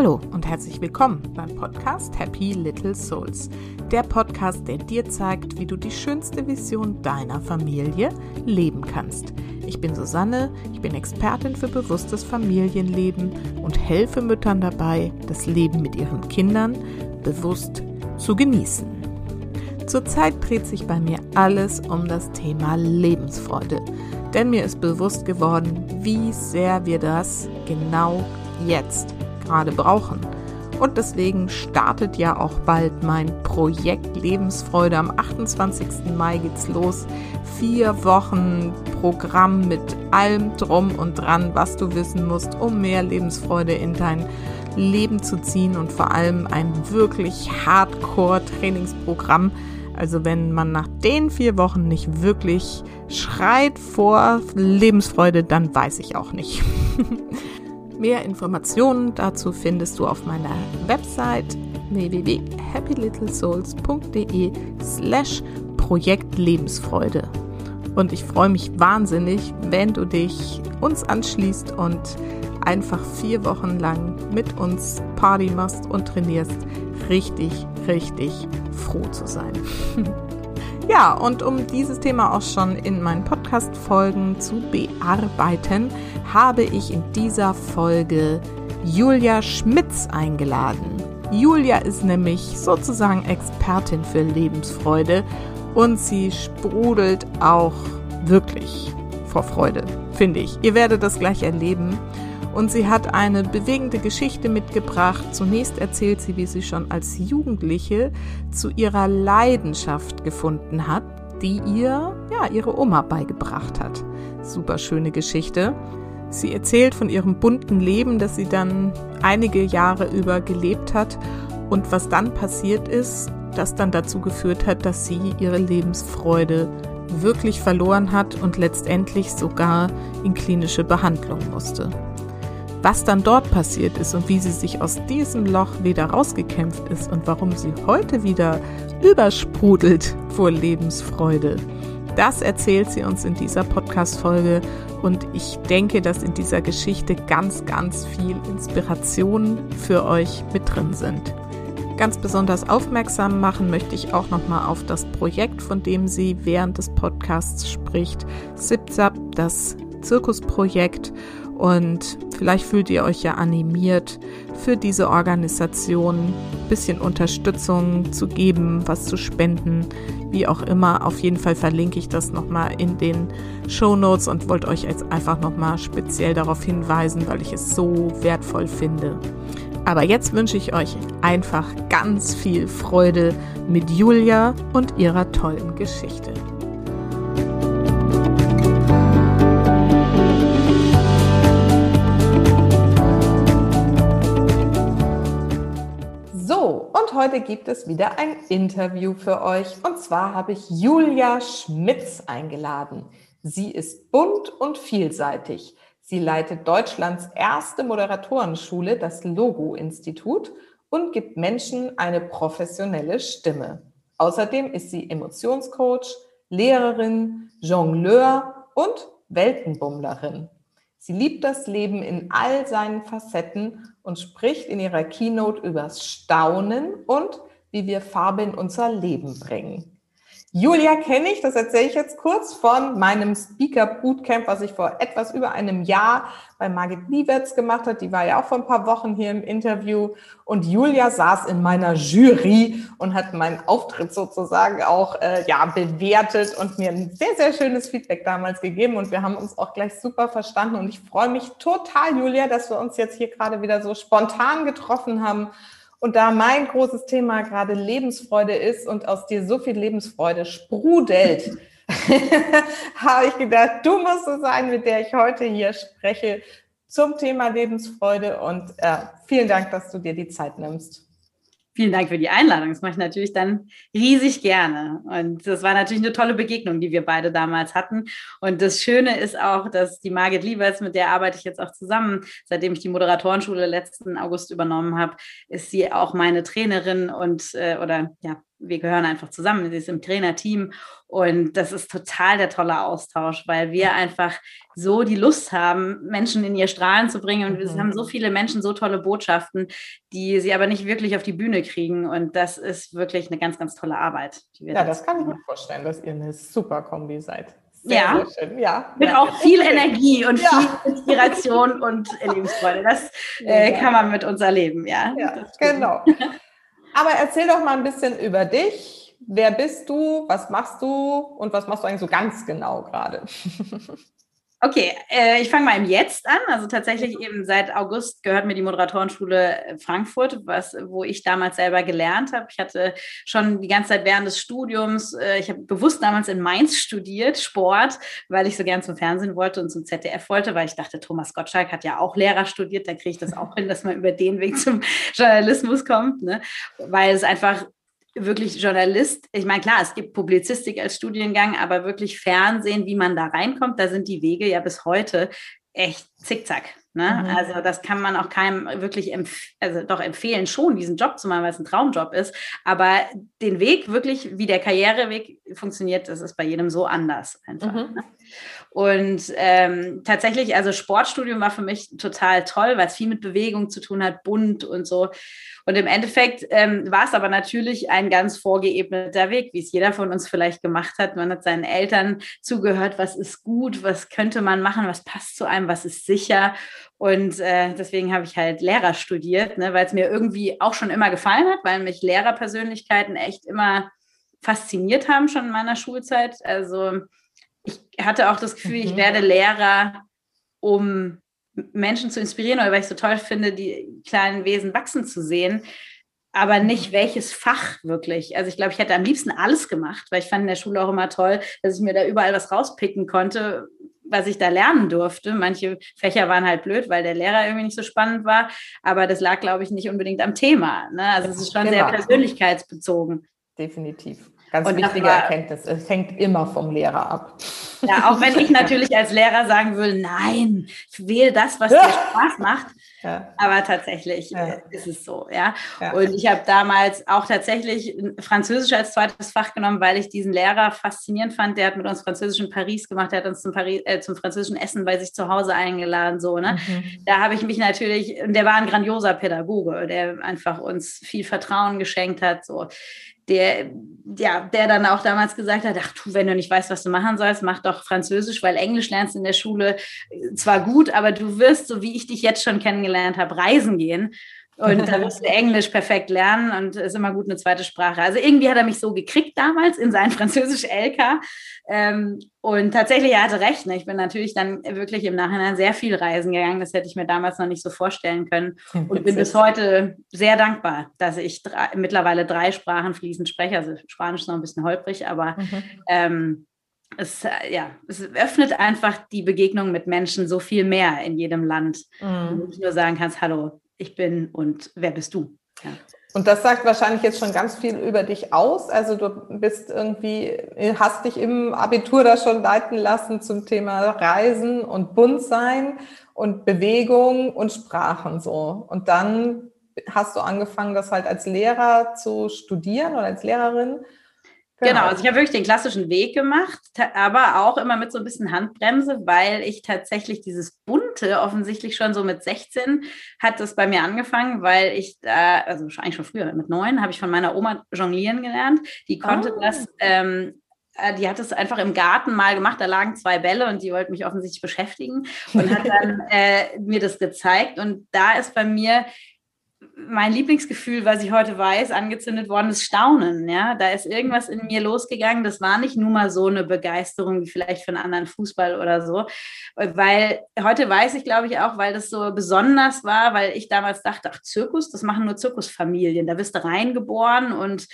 Hallo und herzlich willkommen beim Podcast Happy Little Souls. Der Podcast, der dir zeigt, wie du die schönste Vision deiner Familie leben kannst. Ich bin Susanne, ich bin Expertin für bewusstes Familienleben und helfe Müttern dabei, das Leben mit ihren Kindern bewusst zu genießen. Zurzeit dreht sich bei mir alles um das Thema Lebensfreude, denn mir ist bewusst geworden, wie sehr wir das genau jetzt gerade brauchen. Und deswegen startet ja auch bald mein Projekt Lebensfreude. Am 28. Mai geht's los. Vier Wochen Programm mit allem drum und dran, was du wissen musst, um mehr Lebensfreude in dein Leben zu ziehen und vor allem ein wirklich Hardcore-Trainingsprogramm. Also wenn man nach den vier Wochen nicht wirklich schreit vor Lebensfreude, dann weiß ich auch nicht. Mehr Informationen dazu findest du auf meiner Website www.happylittlesouls.de slash Projekt Lebensfreude. Und ich freue mich wahnsinnig, wenn du dich uns anschließt und einfach vier Wochen lang mit uns Party machst und trainierst. Richtig, richtig froh zu sein. ja, und um dieses Thema auch schon in meinen Podcast-Folgen zu bearbeiten, habe ich in dieser Folge Julia Schmitz eingeladen. Julia ist nämlich sozusagen Expertin für Lebensfreude und sie sprudelt auch wirklich vor Freude, finde ich. Ihr werdet das gleich erleben. Und sie hat eine bewegende Geschichte mitgebracht. Zunächst erzählt sie, wie sie schon als Jugendliche zu ihrer Leidenschaft gefunden hat, die ihr, ja, ihre Oma beigebracht hat. Super schöne Geschichte. Sie erzählt von ihrem bunten Leben, das sie dann einige Jahre über gelebt hat und was dann passiert ist, das dann dazu geführt hat, dass sie ihre Lebensfreude wirklich verloren hat und letztendlich sogar in klinische Behandlung musste. Was dann dort passiert ist und wie sie sich aus diesem Loch wieder rausgekämpft ist und warum sie heute wieder übersprudelt vor Lebensfreude, das erzählt sie uns in dieser Podcast-Folge und ich denke, dass in dieser Geschichte ganz, ganz viel Inspiration für euch mit drin sind. Ganz besonders aufmerksam machen möchte ich auch nochmal auf das Projekt, von dem sie während des Podcasts spricht, SIPSAP, das Zirkusprojekt. Und vielleicht fühlt ihr euch ja animiert, für diese Organisation ein bisschen Unterstützung zu geben, was zu spenden, wie auch immer. Auf jeden Fall verlinke ich das nochmal in den Show Notes und wollte euch jetzt einfach nochmal speziell darauf hinweisen, weil ich es so wertvoll finde. Aber jetzt wünsche ich euch einfach ganz viel Freude mit Julia und ihrer tollen Geschichte. Heute gibt es wieder ein Interview für euch. Und zwar habe ich Julia Schmitz eingeladen. Sie ist bunt und vielseitig. Sie leitet Deutschlands erste Moderatorenschule, das Logo-Institut, und gibt Menschen eine professionelle Stimme. Außerdem ist sie Emotionscoach, Lehrerin, Jongleur und Weltenbummlerin. Sie liebt das Leben in all seinen Facetten und spricht in ihrer Keynote übers Staunen und wie wir Farbe in unser Leben bringen. Julia kenne ich, das erzähle ich jetzt kurz von meinem Speaker Bootcamp, was ich vor etwas über einem Jahr bei Margit Lieberts gemacht hat. Die war ja auch vor ein paar Wochen hier im Interview. Und Julia saß in meiner Jury und hat meinen Auftritt sozusagen auch äh, ja bewertet und mir ein sehr, sehr schönes Feedback damals gegeben. Und wir haben uns auch gleich super verstanden. Und ich freue mich total, Julia, dass wir uns jetzt hier gerade wieder so spontan getroffen haben und da mein großes Thema gerade Lebensfreude ist und aus dir so viel Lebensfreude sprudelt, habe ich gedacht, du musst es sein, mit der ich heute hier spreche zum Thema Lebensfreude. Und äh, vielen Dank, dass du dir die Zeit nimmst. Vielen Dank für die Einladung. Das mache ich natürlich dann riesig gerne. Und das war natürlich eine tolle Begegnung, die wir beide damals hatten. Und das Schöne ist auch, dass die Margit Liebers, mit der arbeite ich jetzt auch zusammen, seitdem ich die Moderatorenschule letzten August übernommen habe, ist sie auch meine Trainerin und äh, oder ja, wir gehören einfach zusammen, sie ist im Trainerteam und das ist total der tolle Austausch, weil wir einfach so die Lust haben, Menschen in ihr Strahlen zu bringen und wir mhm. haben so viele Menschen so tolle Botschaften, die sie aber nicht wirklich auf die Bühne kriegen und das ist wirklich eine ganz, ganz tolle Arbeit. ja, das kann ich mir vorstellen, dass ihr eine super Kombi seid. Sehr, ja. Sehr ja. Mit ja. auch viel Energie und ja. viel Inspiration und Lebensfreude. Das äh, kann man mit uns erleben, ja. ja genau. Aber erzähl doch mal ein bisschen über dich. Wer bist du? Was machst du? Und was machst du eigentlich so ganz genau gerade? Okay, äh, ich fange mal im Jetzt an. Also tatsächlich eben seit August gehört mir die Moderatorenschule Frankfurt, was, wo ich damals selber gelernt habe. Ich hatte schon die ganze Zeit während des Studiums, äh, ich habe bewusst damals in Mainz studiert, Sport, weil ich so gern zum Fernsehen wollte und zum ZDF wollte, weil ich dachte, Thomas Gottschalk hat ja auch Lehrer studiert, da kriege ich das auch hin, dass man über den Weg zum Journalismus kommt, ne? weil es einfach wirklich Journalist, ich meine, klar, es gibt Publizistik als Studiengang, aber wirklich Fernsehen, wie man da reinkommt, da sind die Wege ja bis heute echt zickzack. Ne? Mhm. Also das kann man auch keinem wirklich empf also doch empfehlen, schon diesen Job zu machen, weil es ein Traumjob ist. Aber den Weg wirklich, wie der Karriereweg funktioniert, das ist bei jedem so anders einfach. Mhm. Ne? Und ähm, tatsächlich, also Sportstudium war für mich total toll, weil es viel mit Bewegung zu tun hat, bunt und so. Und im Endeffekt ähm, war es aber natürlich ein ganz vorgeebneter Weg, wie es jeder von uns vielleicht gemacht hat. Man hat seinen Eltern zugehört, was ist gut, was könnte man machen, was passt zu einem, was ist sicher. Und äh, deswegen habe ich halt Lehrer studiert, ne, weil es mir irgendwie auch schon immer gefallen hat, weil mich Lehrerpersönlichkeiten echt immer fasziniert haben, schon in meiner Schulzeit. Also ich hatte auch das Gefühl, ich mhm. werde Lehrer, um Menschen zu inspirieren oder weil ich so toll finde, die kleinen Wesen wachsen zu sehen, aber nicht welches Fach wirklich. Also ich glaube, ich hätte am liebsten alles gemacht, weil ich fand in der Schule auch immer toll, dass ich mir da überall was rauspicken konnte, was ich da lernen durfte. Manche Fächer waren halt blöd, weil der Lehrer irgendwie nicht so spannend war, aber das lag, glaube ich, nicht unbedingt am Thema. Ne? Also es ist schon sehr persönlichkeitsbezogen. Definitiv. Ganz und wichtige war, Erkenntnis. Es hängt immer vom Lehrer ab. Ja, auch wenn ich natürlich als Lehrer sagen will, nein, ich wähle das, was dir Spaß macht. Ja. Aber tatsächlich ja. ist es so, ja. ja. Und ich habe damals auch tatsächlich Französisch als zweites Fach genommen, weil ich diesen Lehrer faszinierend fand. Der hat mit uns Französisch in Paris gemacht, der hat uns zum, Paris, äh, zum französischen Essen bei sich zu Hause eingeladen, so, ne. Mhm. Da habe ich mich natürlich, und der war ein grandioser Pädagoge, der einfach uns viel Vertrauen geschenkt hat, so der, ja, der dann auch damals gesagt hat, ach du, wenn du nicht weißt, was du machen sollst, mach doch Französisch, weil Englisch lernst in der Schule zwar gut, aber du wirst, so wie ich dich jetzt schon kennengelernt habe, reisen gehen. Und da musst du Englisch perfekt lernen und ist immer gut eine zweite Sprache. Also irgendwie hat er mich so gekriegt damals in sein Französisch LK. Ähm, und tatsächlich, er hatte recht. Ne? Ich bin natürlich dann wirklich im Nachhinein sehr viel reisen gegangen. Das hätte ich mir damals noch nicht so vorstellen können. Und bin bis heute sehr dankbar, dass ich drei, mittlerweile drei Sprachen fließend spreche. Also Spanisch ist noch ein bisschen holprig, aber mhm. ähm, es, ja, es öffnet einfach die Begegnung mit Menschen so viel mehr in jedem Land. Mhm. Wo du nur sagen kannst, hallo, ich bin und wer bist du? Ja. Und das sagt wahrscheinlich jetzt schon ganz viel über dich aus. Also du bist irgendwie, hast dich im Abitur da schon leiten lassen zum Thema Reisen und Buntsein und Bewegung und Sprachen so. Und dann hast du angefangen, das halt als Lehrer zu studieren oder als Lehrerin. Genau. genau, also ich habe wirklich den klassischen Weg gemacht, aber auch immer mit so ein bisschen Handbremse, weil ich tatsächlich dieses Bunte offensichtlich schon so mit 16 hat das bei mir angefangen, weil ich da, also eigentlich schon früher, mit neun habe ich von meiner Oma jonglieren gelernt. Die konnte oh. das ähm, äh, die hat es einfach im Garten mal gemacht, da lagen zwei Bälle und die wollte mich offensichtlich beschäftigen und hat dann äh, mir das gezeigt. Und da ist bei mir mein Lieblingsgefühl, was ich heute weiß, angezündet worden ist Staunen. Ja, da ist irgendwas in mir losgegangen. Das war nicht nur mal so eine Begeisterung wie vielleicht für einen anderen Fußball oder so, weil heute weiß ich, glaube ich, auch, weil das so besonders war, weil ich damals dachte, ach Zirkus, das machen nur Zirkusfamilien. Da bist du reingeboren und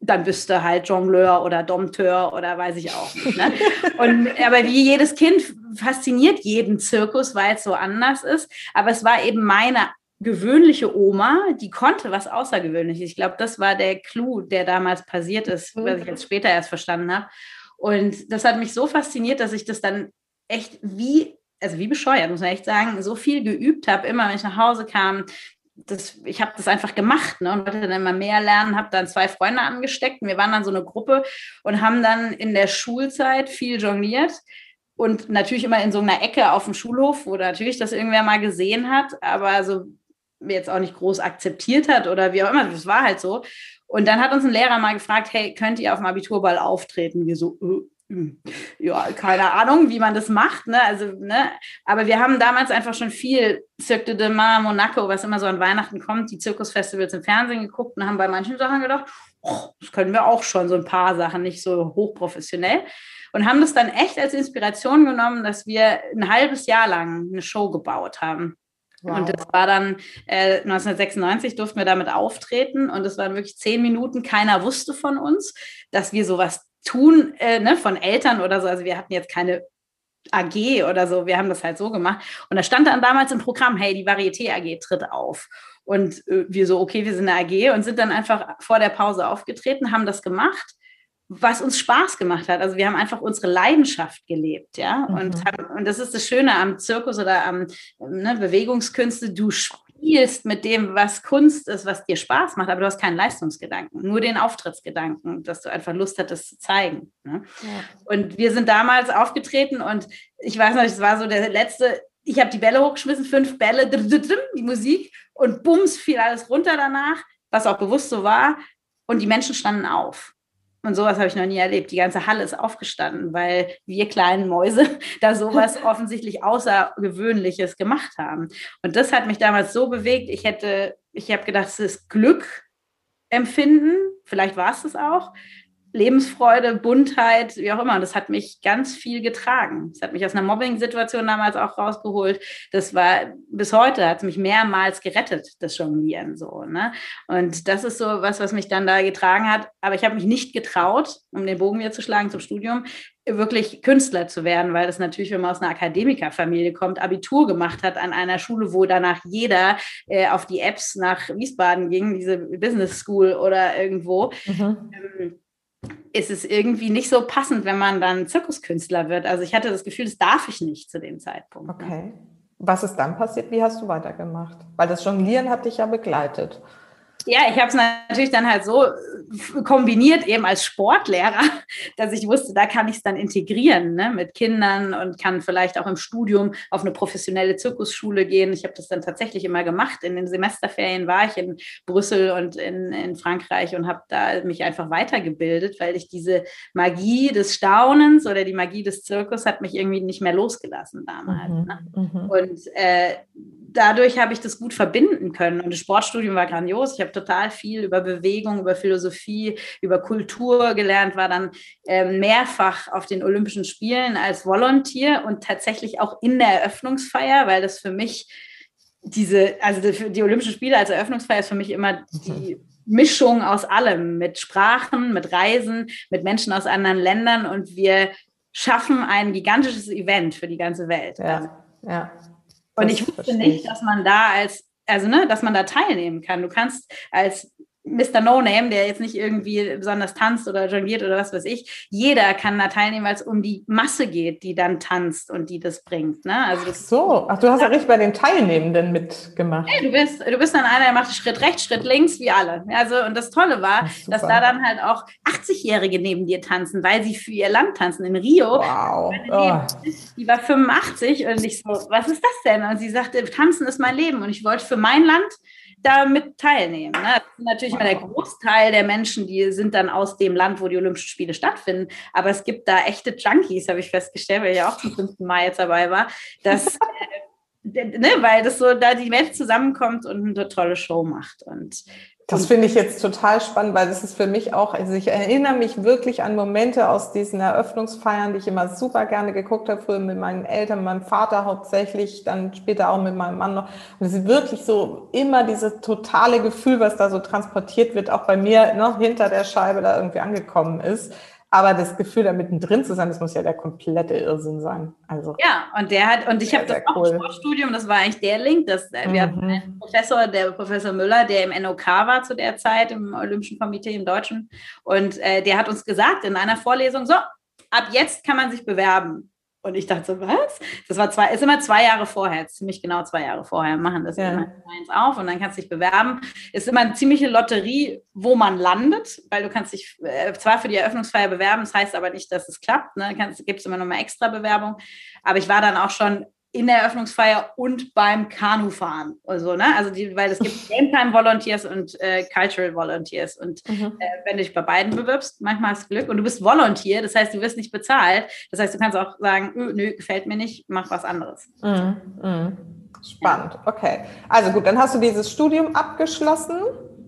dann bist du halt Jongleur oder Dompteur oder weiß ich auch nicht. Ne? Und, aber wie jedes Kind fasziniert jeden Zirkus, weil es so anders ist. Aber es war eben meine gewöhnliche Oma, die konnte was Außergewöhnliches. Ich glaube, das war der Clou, der damals passiert ist, mhm. was ich jetzt später erst verstanden habe. Und das hat mich so fasziniert, dass ich das dann echt wie, also wie bescheuert, muss man echt sagen, so viel geübt habe, immer wenn ich nach Hause kam, das, ich habe das einfach gemacht ne, und wollte dann immer mehr lernen, habe dann zwei Freunde angesteckt und wir waren dann so eine Gruppe und haben dann in der Schulzeit viel jongliert und natürlich immer in so einer Ecke auf dem Schulhof, wo natürlich das irgendwer mal gesehen hat, aber so jetzt auch nicht groß akzeptiert hat oder wie auch immer, das war halt so. Und dann hat uns ein Lehrer mal gefragt, hey, könnt ihr auf dem Abiturball auftreten? Wir so, äh, äh, ja, keine Ahnung, wie man das macht, ne? Also, ne? Aber wir haben damals einfach schon viel Cirque de Mar, Monaco, was immer so an Weihnachten kommt, die Zirkusfestivals im Fernsehen geguckt und haben bei manchen Sachen gedacht, oh, das können wir auch schon, so ein paar Sachen, nicht so hochprofessionell. Und haben das dann echt als Inspiration genommen, dass wir ein halbes Jahr lang eine Show gebaut haben. Wow. Und das war dann äh, 1996 durften wir damit auftreten und es waren wirklich zehn Minuten. Keiner wusste von uns, dass wir sowas tun, äh, ne, von Eltern oder so. Also wir hatten jetzt keine AG oder so. Wir haben das halt so gemacht. Und da stand dann damals im Programm, hey, die Varieté AG tritt auf. Und äh, wir so, okay, wir sind eine AG und sind dann einfach vor der Pause aufgetreten, haben das gemacht was uns Spaß gemacht hat. Also wir haben einfach unsere Leidenschaft gelebt, ja. Mhm. Und, und das ist das Schöne am Zirkus oder am ne, Bewegungskünste. Du spielst mit dem, was Kunst ist, was dir Spaß macht, aber du hast keinen Leistungsgedanken, nur den Auftrittsgedanken, dass du einfach Lust hattest zu zeigen. Ne? Ja. Und wir sind damals aufgetreten und ich weiß noch, es war so der letzte, ich habe die Bälle hochgeschmissen, fünf Bälle, die Musik und bums fiel alles runter danach, was auch bewusst so war. Und die Menschen standen auf. Und sowas habe ich noch nie erlebt. Die ganze Halle ist aufgestanden, weil wir kleinen Mäuse da sowas offensichtlich Außergewöhnliches gemacht haben. Und das hat mich damals so bewegt. Ich hätte, ich habe gedacht, es ist Glück empfinden. Vielleicht war es das auch. Lebensfreude, Buntheit, wie auch immer. Und das hat mich ganz viel getragen. Das hat mich aus einer Mobbing-Situation damals auch rausgeholt. Das war bis heute, hat es mich mehrmals gerettet, das Jonglieren so. Ne? Und das ist so was, was mich dann da getragen hat. Aber ich habe mich nicht getraut, um den Bogen wieder zu schlagen zum Studium, wirklich Künstler zu werden, weil das natürlich, wenn man aus einer Akademikerfamilie kommt, Abitur gemacht hat an einer Schule, wo danach jeder äh, auf die Apps nach Wiesbaden ging, diese Business School oder irgendwo. Mhm. Ähm, ist es irgendwie nicht so passend, wenn man dann Zirkuskünstler wird. Also ich hatte das Gefühl, das darf ich nicht zu dem Zeitpunkt. Ne? Okay. Was ist dann passiert? Wie hast du weitergemacht? Weil das Jonglieren hat dich ja begleitet. Ja, ich habe es natürlich dann halt so äh, kombiniert, eben als Sportlehrer, dass ich wusste, da kann ich es dann integrieren ne, mit Kindern und kann vielleicht auch im Studium auf eine professionelle Zirkusschule gehen. Ich habe das dann tatsächlich immer gemacht. In den Semesterferien war ich in Brüssel und in, in Frankreich und habe da mich einfach weitergebildet, weil ich diese Magie des Staunens oder die Magie des Zirkus hat mich irgendwie nicht mehr losgelassen damals. Mhm, ne? Mhm. Und äh, dadurch habe ich das gut verbinden können. Und das Sportstudium war grandios. Ich habe total viel über Bewegung, über Philosophie, über Kultur gelernt, war dann äh, mehrfach auf den Olympischen Spielen als Volontier und tatsächlich auch in der Eröffnungsfeier, weil das für mich diese, also die, die Olympischen Spiele als Eröffnungsfeier ist für mich immer die Mischung aus allem, mit Sprachen, mit Reisen, mit Menschen aus anderen Ländern und wir schaffen ein gigantisches Event für die ganze Welt. Ja, also, ja. Und ich wusste nicht, dass man da als, also ne, dass man da teilnehmen kann. Du kannst als Mr. No Name, der jetzt nicht irgendwie besonders tanzt oder jongliert oder was weiß ich, jeder kann da teilnehmen, weil es um die Masse geht, die dann tanzt und die das bringt. Ne? Also das so, ach, du hast ja richtig bei den Teilnehmenden mitgemacht. Hey, du bist, du bist dann einer, der macht Schritt rechts, Schritt links, wie alle. Also, und das Tolle war, das dass da dann halt auch 80-Jährige neben dir tanzen, weil sie für ihr Land tanzen. In Rio, wow. Oh. die war 85 und ich so, was ist das denn? Und sie sagte, tanzen ist mein Leben und ich wollte für mein Land damit teilnehmen. Ne? Das ist natürlich wow. immer der Großteil der Menschen, die sind dann aus dem Land, wo die Olympischen Spiele stattfinden. Aber es gibt da echte Junkies, habe ich festgestellt, weil ich ja auch zum fünften Mal jetzt dabei war, dass, äh, ne, weil das so da die Welt zusammenkommt und eine tolle Show macht. Und das finde ich jetzt total spannend, weil das ist für mich auch, also ich erinnere mich wirklich an Momente aus diesen Eröffnungsfeiern, die ich immer super gerne geguckt habe, früher mit meinen Eltern, mit meinem Vater hauptsächlich, dann später auch mit meinem Mann noch. Und es ist wirklich so immer dieses totale Gefühl, was da so transportiert wird, auch bei mir noch hinter der Scheibe da irgendwie angekommen ist. Aber das Gefühl, da mittendrin zu sein, das muss ja der komplette Irrsinn sein. Also, ja, und der hat, und ich habe das auch cool. Sportstudium, das war eigentlich der Link, dass äh, wir hatten einen Professor, der Professor Müller, der im NOK war zu der Zeit, im Olympischen Komitee im Deutschen. Und äh, der hat uns gesagt in einer Vorlesung, so, ab jetzt kann man sich bewerben. Und ich dachte so, was? Das war zwei, ist immer zwei Jahre vorher, ziemlich genau zwei Jahre vorher, machen das ja. immer eins auf und dann kannst du dich bewerben. Ist immer eine ziemliche Lotterie, wo man landet, weil du kannst dich äh, zwar für die Eröffnungsfeier bewerben, das heißt aber nicht, dass es klappt. Ne? Gibt es immer noch mal extra Bewerbung. Aber ich war dann auch schon in der Eröffnungsfeier und beim Kanufahren. Also, ne? also die, weil es gibt Game Time Volunteers und äh, Cultural Volunteers. Und mhm. äh, wenn du dich bei beiden bewirbst, manchmal hast du Glück und du bist Volunteer, das heißt, du wirst nicht bezahlt. Das heißt, du kannst auch sagen, nö, gefällt mir nicht, mach was anderes. Mhm. Mhm. Spannend, okay. Also gut, dann hast du dieses Studium abgeschlossen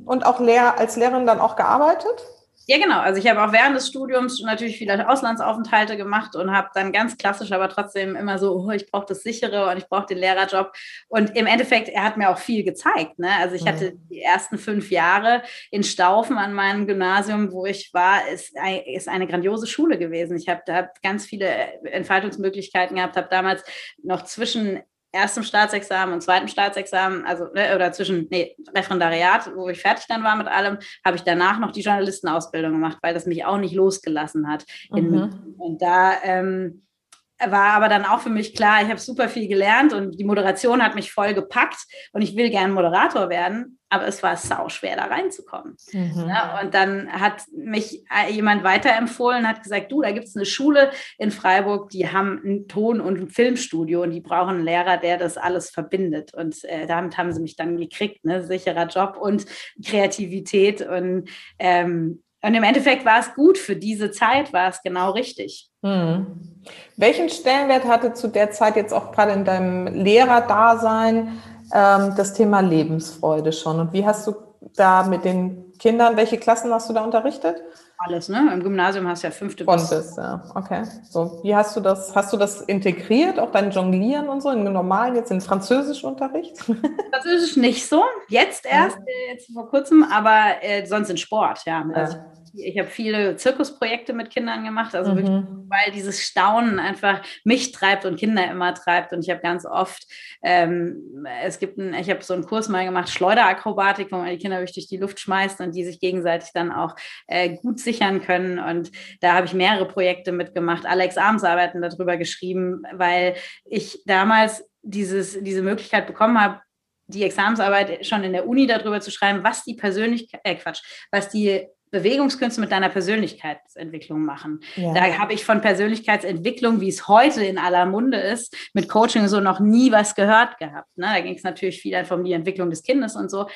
und auch Lehr als Lehrerin dann auch gearbeitet? Ja, genau. Also ich habe auch während des Studiums natürlich viele Auslandsaufenthalte gemacht und habe dann ganz klassisch, aber trotzdem immer so, oh, ich brauche das sichere und ich brauche den Lehrerjob. Und im Endeffekt, er hat mir auch viel gezeigt. Ne? Also ich mhm. hatte die ersten fünf Jahre in Staufen an meinem Gymnasium, wo ich war, ist, ist eine grandiose Schule gewesen. Ich habe da ganz viele Entfaltungsmöglichkeiten gehabt, habe damals noch zwischen erstem Staatsexamen und zweitem Staatsexamen, also ne, oder zwischen nee, Referendariat, wo ich fertig dann war mit allem, habe ich danach noch die Journalistenausbildung gemacht, weil das mich auch nicht losgelassen hat. Mhm. Und da ähm, war aber dann auch für mich klar, ich habe super viel gelernt und die Moderation hat mich voll gepackt und ich will gern Moderator werden, aber es war sau schwer da reinzukommen. Mhm. Ja, und dann hat mich jemand weiterempfohlen, hat gesagt, du, da gibt es eine Schule in Freiburg, die haben ein Ton- und ein Filmstudio und die brauchen einen Lehrer, der das alles verbindet. Und äh, damit haben sie mich dann gekriegt, ne? sicherer Job und Kreativität und ähm, und im Endeffekt war es gut für diese Zeit, war es genau richtig. Hm. Welchen Stellenwert hatte zu der Zeit jetzt auch gerade in deinem Lehrerdasein ähm, das Thema Lebensfreude schon? Und wie hast du da mit den Kindern, welche Klassen hast du da unterrichtet? Alles, ne? Im Gymnasium hast du ja fünfte Von bis. bis ja. Okay. So, wie hast du das, hast du das integriert, auch dein Jonglieren und so, im normalen, jetzt in Französischunterricht? Französisch nicht so, jetzt erst. Äh, jetzt vor kurzem, aber äh, sonst in Sport, ja. Also, ja ich habe viele Zirkusprojekte mit Kindern gemacht, also mhm. wirklich, weil dieses Staunen einfach mich treibt und Kinder immer treibt. Und ich habe ganz oft, ähm, es gibt ein, ich habe so einen Kurs mal gemacht, Schleuderakrobatik, wo man die Kinder wirklich durch die Luft schmeißt und die sich gegenseitig dann auch äh, gut sichern können. Und da habe ich mehrere Projekte mitgemacht. Alex Armsarbeiten darüber geschrieben, weil ich damals dieses, diese Möglichkeit bekommen habe, die Examensarbeit schon in der Uni darüber zu schreiben, was die Persönlichkeit, äh Quatsch, was die Bewegungskünste mit deiner Persönlichkeitsentwicklung machen. Ja. Da habe ich von Persönlichkeitsentwicklung, wie es heute in aller Munde ist, mit Coaching so noch nie was gehört gehabt. Ne? Da ging es natürlich viel einfach um die Entwicklung des Kindes und so.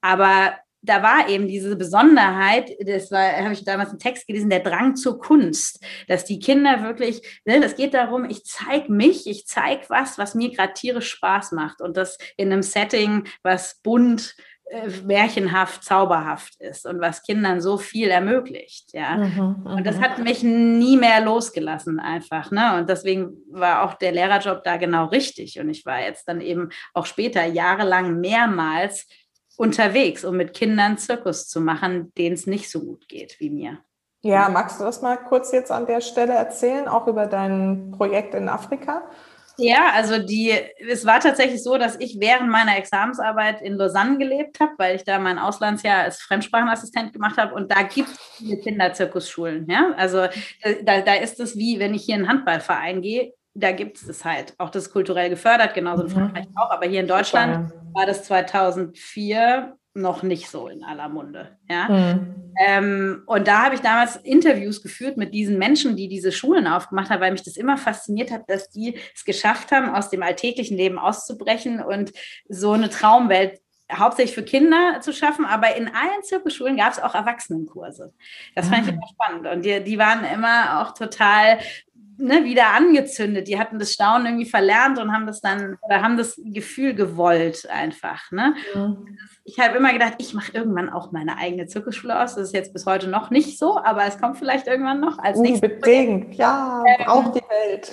Aber da war eben diese Besonderheit, das war, habe ich damals einen Text gelesen, der Drang zur Kunst, dass die Kinder wirklich, ne, das geht darum, ich zeige mich, ich zeige was, was mir gerade tierisch Spaß macht und das in einem Setting, was bunt, märchenhaft, zauberhaft ist und was Kindern so viel ermöglicht, ja. Mhm, und das mhm. hat mich nie mehr losgelassen einfach, ne? Und deswegen war auch der Lehrerjob da genau richtig. Und ich war jetzt dann eben auch später jahrelang mehrmals unterwegs, um mit Kindern Zirkus zu machen, denen es nicht so gut geht wie mir. Ja, magst du das mal kurz jetzt an der Stelle erzählen, auch über dein Projekt in Afrika? Ja, also die, es war tatsächlich so, dass ich während meiner Examensarbeit in Lausanne gelebt habe, weil ich da mein Auslandsjahr als Fremdsprachenassistent gemacht habe und da gibt es viele Kinderzirkusschulen. Ja? Also äh, da, da ist es wie, wenn ich hier in einen Handballverein gehe, da gibt es es halt. Auch das kulturell gefördert, genauso in mhm. Frankreich auch. Aber hier in Deutschland war das 2004 noch nicht so in aller Munde. Ja? Mhm. Ähm, und da habe ich damals Interviews geführt mit diesen Menschen, die diese Schulen aufgemacht haben, weil mich das immer fasziniert hat, dass die es geschafft haben, aus dem alltäglichen Leben auszubrechen und so eine Traumwelt hauptsächlich für Kinder zu schaffen, aber in allen Zirkusschulen gab es auch Erwachsenenkurse. Das fand ich ah. immer spannend. Und die, die waren immer auch total ne, wieder angezündet. Die hatten das Staunen irgendwie verlernt und haben das dann oder haben das Gefühl gewollt einfach. Ne? Mhm. Ich habe immer gedacht, ich mache irgendwann auch meine eigene Zirkusschule aus. Das ist jetzt bis heute noch nicht so, aber es kommt vielleicht irgendwann noch als Unbedingt, ja, ähm, braucht die Welt.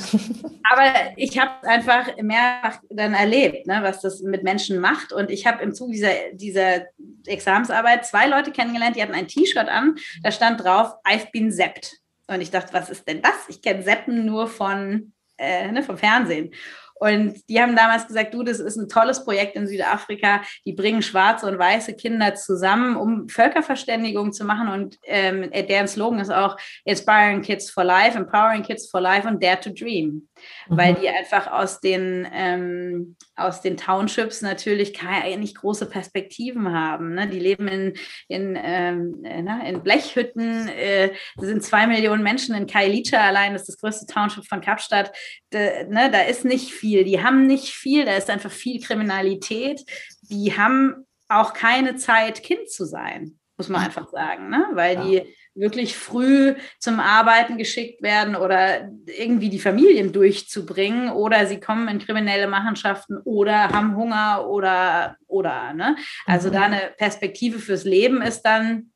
aber ich habe einfach mehrfach dann erlebt, ne, was das mit Menschen macht. Und ich habe im Zuge dieser, dieser Examensarbeit zwei Leute kennengelernt, die hatten ein T-Shirt an, da stand drauf, I've been zapped. Und ich dachte, was ist denn das? Ich kenne Seppen nur von, äh, ne, vom Fernsehen. Und die haben damals gesagt, du, das ist ein tolles Projekt in Südafrika. Die bringen schwarze und weiße Kinder zusammen, um Völkerverständigung zu machen. Und ähm, deren Slogan ist auch Inspiring Kids for Life, Empowering Kids for Life und Dare to Dream. Weil mhm. die einfach aus den, ähm, aus den Townships natürlich keine, nicht große Perspektiven haben. Ne? Die leben in, in, ähm, äh, in Blechhütten, äh, sind zwei Millionen Menschen in Kailicha allein, das ist das größte Township von Kapstadt. De, ne? Da ist nicht viel, die haben nicht viel, da ist einfach viel Kriminalität. Die haben auch keine Zeit, Kind zu sein, muss man einfach sagen, ne? weil ja. die wirklich früh zum Arbeiten geschickt werden oder irgendwie die Familien durchzubringen oder sie kommen in kriminelle Machenschaften oder haben Hunger oder oder ne? Also mhm. da eine Perspektive fürs Leben ist dann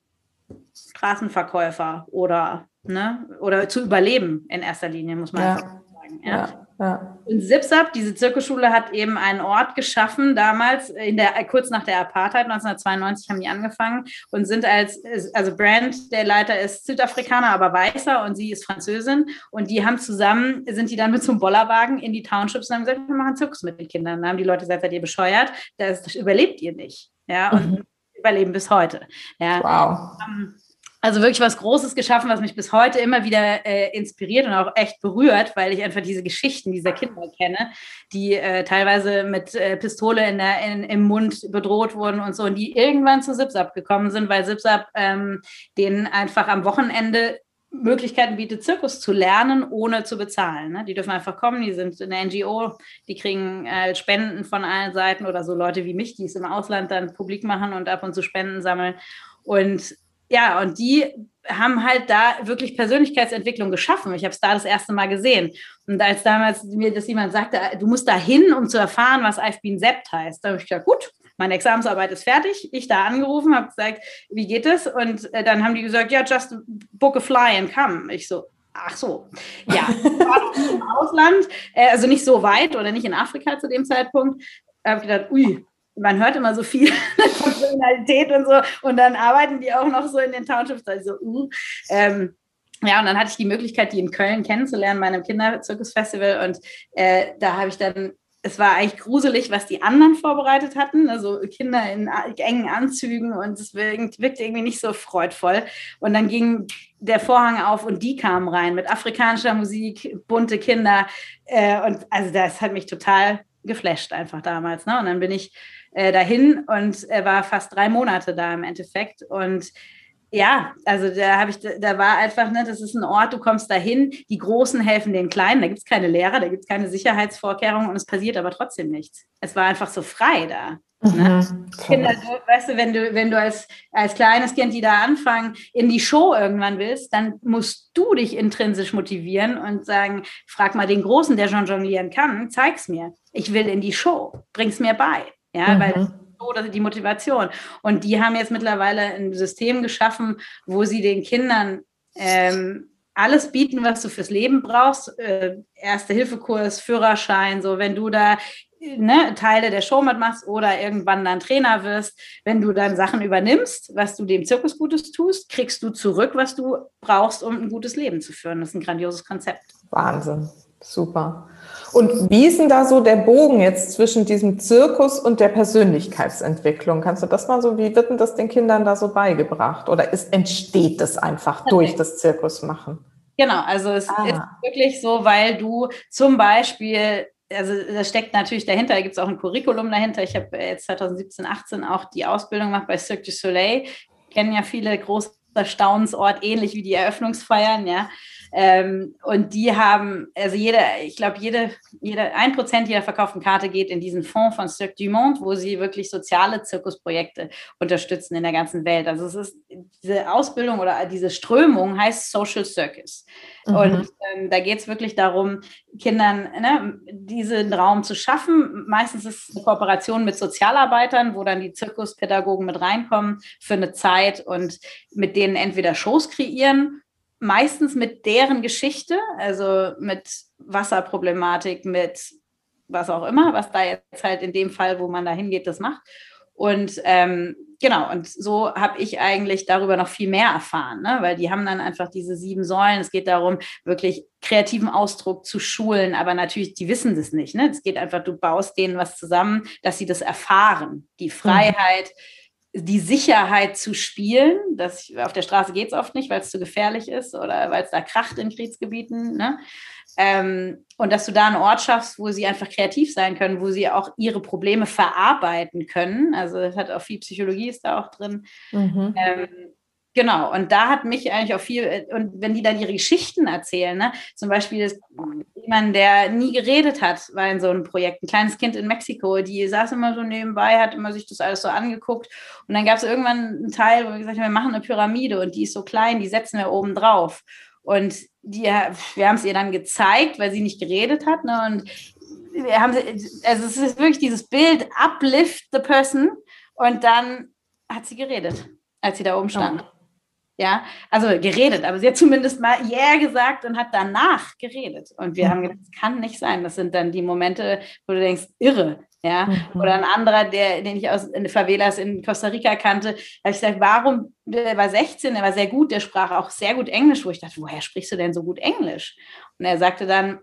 Straßenverkäufer oder ne oder zu überleben in erster Linie muss man ja. sagen. Ja. ja. Ja. Und Zipsap, diese Zirkusschule, hat eben einen Ort geschaffen, damals, in der, kurz nach der Apartheid, 1992 haben die angefangen und sind als, also Brand, der Leiter ist Südafrikaner, aber Weißer und sie ist Französin und die haben zusammen, sind die dann mit so einem Bollerwagen in die Townships und haben gesagt, wir machen Zirkus mit den Kindern. Dann haben die Leute gesagt, seid ihr bescheuert, das, das überlebt ihr nicht. Ja, und mhm. überleben bis heute. Ja. Wow. Um, also wirklich was Großes geschaffen, was mich bis heute immer wieder äh, inspiriert und auch echt berührt, weil ich einfach diese Geschichten dieser Kinder kenne, die äh, teilweise mit äh, Pistole in der, in, im Mund bedroht wurden und so und die irgendwann zu Zipsap gekommen sind, weil Zipsap ähm, denen einfach am Wochenende Möglichkeiten bietet, Zirkus zu lernen, ohne zu bezahlen. Ne? Die dürfen einfach kommen, die sind in der NGO, die kriegen äh, Spenden von allen Seiten oder so Leute wie mich, die es im Ausland dann publik machen und ab und zu Spenden sammeln. Und ja, und die haben halt da wirklich Persönlichkeitsentwicklung geschaffen. Ich habe es da das erste Mal gesehen. Und als damals mir das jemand sagte, du musst da hin, um zu erfahren, was I've been Sept heißt, da habe ich gesagt, gut, meine Examensarbeit ist fertig. Ich da angerufen, habe gesagt, wie geht es? Und äh, dann haben die gesagt, ja, just book a fly and come. Ich so, Ach so, ja, war im Ausland, äh, also nicht so weit oder nicht in Afrika zu dem Zeitpunkt. Da habe ich gedacht, ui, man hört immer so viel von Kriminalität und so. Und dann arbeiten die auch noch so in den Townships, also uh, ähm, ja, und dann hatte ich die Möglichkeit, die in Köln kennenzulernen, bei einem Kinderzirkusfestival. Und äh, da habe ich dann es war eigentlich gruselig, was die anderen vorbereitet hatten, also Kinder in engen Anzügen und es wirkte irgendwie nicht so freudvoll. Und dann ging der Vorhang auf und die kamen rein mit afrikanischer Musik, bunte Kinder. Äh, und also das hat mich total geflasht einfach damals. Ne? Und dann bin ich äh, dahin und er war fast drei Monate da im Endeffekt. Und ja, also da habe ich, da war einfach, ne, das ist ein Ort, du kommst dahin, die Großen helfen den Kleinen, da gibt es keine Lehrer, da gibt es keine Sicherheitsvorkehrungen und es passiert aber trotzdem nichts. Es war einfach so frei da. Ne? Mhm, Kinder, weißt du, wenn du, wenn du als, als kleines Kind, die da anfangen, in die Show irgendwann willst, dann musst du dich intrinsisch motivieren und sagen, frag mal den Großen, der schon jonglieren kann, zeig's mir. Ich will in die Show, bring's mir bei. Ja, mhm. weil so die Motivation. Und die haben jetzt mittlerweile ein System geschaffen, wo sie den Kindern ähm, alles bieten, was du fürs Leben brauchst. Äh, Erste-Hilfe-Kurs, Führerschein, so wenn du da ne, Teile der Show mitmachst oder irgendwann dann Trainer wirst, wenn du dann Sachen übernimmst, was du dem Zirkus Gutes tust, kriegst du zurück, was du brauchst, um ein gutes Leben zu führen. Das ist ein grandioses Konzept. Wahnsinn. Super. Und wie ist denn da so der Bogen jetzt zwischen diesem Zirkus und der Persönlichkeitsentwicklung? Kannst du das mal so, wie wird denn das den Kindern da so beigebracht? Oder ist, entsteht das einfach okay. durch das Zirkusmachen? Genau, also es ah. ist wirklich so, weil du zum Beispiel also das steckt natürlich dahinter, da gibt es auch ein Curriculum dahinter. Ich habe jetzt 2017, 18 auch die Ausbildung gemacht bei Cirque du Soleil. Kennen ja viele große Staunensort, ähnlich wie die Eröffnungsfeiern, ja. Ähm, und die haben, also jede, ich glaube, jede, jede, ein Prozent jeder verkauften Karte geht in diesen Fonds von Cirque du Monde, wo sie wirklich soziale Zirkusprojekte unterstützen in der ganzen Welt. Also es ist diese Ausbildung oder diese Strömung heißt Social Circus. Mhm. Und ähm, da geht es wirklich darum, Kindern ne, diesen Raum zu schaffen. Meistens ist es eine Kooperation mit Sozialarbeitern, wo dann die Zirkuspädagogen mit reinkommen für eine Zeit und mit denen entweder Shows kreieren meistens mit deren Geschichte, also mit Wasserproblematik, mit was auch immer, was da jetzt halt in dem Fall, wo man da hingeht, das macht. Und ähm, genau, und so habe ich eigentlich darüber noch viel mehr erfahren, ne? weil die haben dann einfach diese sieben Säulen. Es geht darum, wirklich kreativen Ausdruck zu schulen, aber natürlich, die wissen das nicht. Ne? Es geht einfach, du baust denen was zusammen, dass sie das erfahren. Die mhm. Freiheit. Mhm die Sicherheit zu spielen. Das, auf der Straße geht es oft nicht, weil es zu gefährlich ist oder weil es da kracht in Kriegsgebieten. Ne? Ähm, und dass du da einen Ort schaffst, wo sie einfach kreativ sein können, wo sie auch ihre Probleme verarbeiten können. Also das hat auch viel Psychologie ist da auch drin. Mhm. Ähm, Genau, und da hat mich eigentlich auch viel, äh, und wenn die dann ihre Geschichten erzählen, ne? zum Beispiel jemand, der nie geredet hat, war in so einem Projekt, ein kleines Kind in Mexiko, die saß immer so nebenbei, hat immer sich das alles so angeguckt und dann gab es irgendwann einen Teil, wo wir gesagt haben, wir machen eine Pyramide und die ist so klein, die setzen wir oben drauf. Und die, wir haben es ihr dann gezeigt, weil sie nicht geredet hat. Ne? Und wir haben, also es ist wirklich dieses Bild, uplift the person. Und dann hat sie geredet, als sie da oben stand. Ja. Ja, also geredet, aber sie hat zumindest mal Yeah gesagt und hat danach geredet. Und wir mhm. haben gedacht, das kann nicht sein. Das sind dann die Momente, wo du denkst, irre. Ja, mhm. oder ein anderer, der, den ich aus in Favelas in Costa Rica kannte, habe ich gesagt, warum, der war 16, der war sehr gut, der sprach auch sehr gut Englisch, wo ich dachte, woher sprichst du denn so gut Englisch? Und er sagte dann,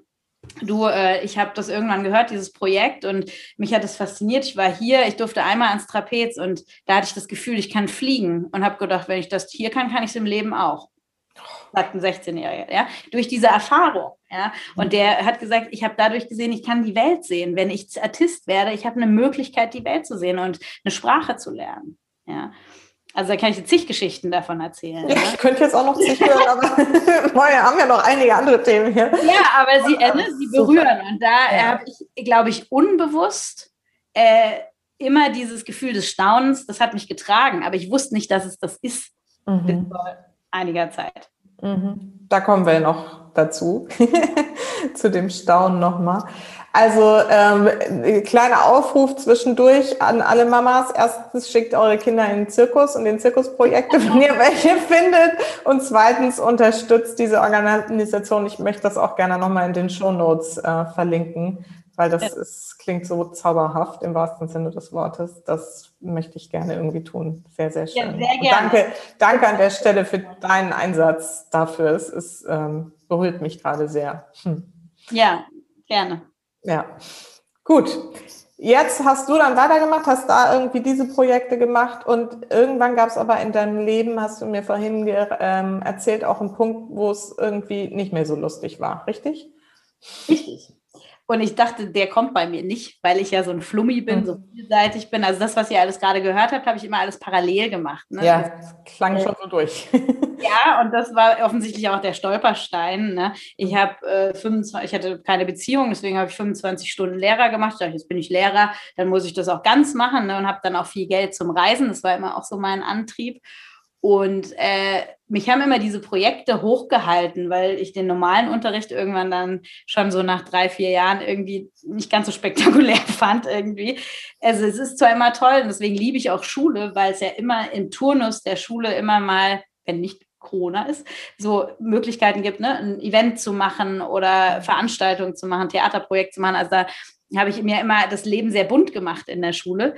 Du, äh, ich habe das irgendwann gehört, dieses Projekt, und mich hat es fasziniert. Ich war hier, ich durfte einmal ans Trapez und da hatte ich das Gefühl, ich kann fliegen und habe gedacht, wenn ich das hier kann, kann ich es im Leben auch. Sagt ein 16-Jähriger, ja, durch diese Erfahrung, ja. Und der hat gesagt, ich habe dadurch gesehen, ich kann die Welt sehen. Wenn ich Artist werde, ich habe eine Möglichkeit, die Welt zu sehen und eine Sprache zu lernen, ja. Also da kann ich zig Geschichten davon erzählen. Ja, ne? Ich könnte jetzt auch noch zig hören, aber wir haben ja noch einige andere Themen hier. Ja, aber sie, äh, ne, sie berühren. Und da ja. habe ich, glaube ich, unbewusst äh, immer dieses Gefühl des Staunens, das hat mich getragen, aber ich wusste nicht, dass es das ist mhm. bis vor einiger Zeit. Mhm. Da kommen wir noch dazu, zu dem Staunen nochmal. Also ähm, kleiner Aufruf zwischendurch an alle Mamas. Erstens schickt eure Kinder in den Zirkus und den Zirkusprojekte, wenn ihr welche findet. Und zweitens unterstützt diese Organisation. Ich möchte das auch gerne nochmal in den Show Notes äh, verlinken, weil das ja. ist, klingt so zauberhaft im wahrsten Sinne des Wortes. Das möchte ich gerne irgendwie tun. Sehr, sehr schön. Ja, sehr gerne. Danke, danke an der Stelle für deinen Einsatz dafür. Es ist, ähm, berührt mich gerade sehr. Hm. Ja, gerne. Ja, gut. Jetzt hast du dann weitergemacht, hast da irgendwie diese Projekte gemacht und irgendwann gab es aber in deinem Leben, hast du mir vorhin ähm, erzählt, auch einen Punkt, wo es irgendwie nicht mehr so lustig war, richtig? Richtig. Und ich dachte, der kommt bei mir nicht, weil ich ja so ein Flummi bin, mhm. so vielseitig bin. Also das, was ihr alles gerade gehört habt, habe ich immer alles parallel gemacht. Ne? Ja, das klang äh, schon so durch. ja, und das war offensichtlich auch der Stolperstein. Ne? Ich habe äh, 25, ich hatte keine Beziehung, deswegen habe ich 25 Stunden Lehrer gemacht. Ich dachte, jetzt bin ich Lehrer, dann muss ich das auch ganz machen ne? und habe dann auch viel Geld zum Reisen. Das war immer auch so mein Antrieb. Und äh, mich haben immer diese Projekte hochgehalten, weil ich den normalen Unterricht irgendwann dann schon so nach drei, vier Jahren irgendwie nicht ganz so spektakulär fand irgendwie. Also es ist zwar immer toll und deswegen liebe ich auch Schule, weil es ja immer im Turnus der Schule immer mal, wenn nicht Corona ist, so Möglichkeiten gibt, ne, ein Event zu machen oder Veranstaltungen zu machen, Theaterprojekt zu machen. Also da habe ich mir immer das Leben sehr bunt gemacht in der Schule.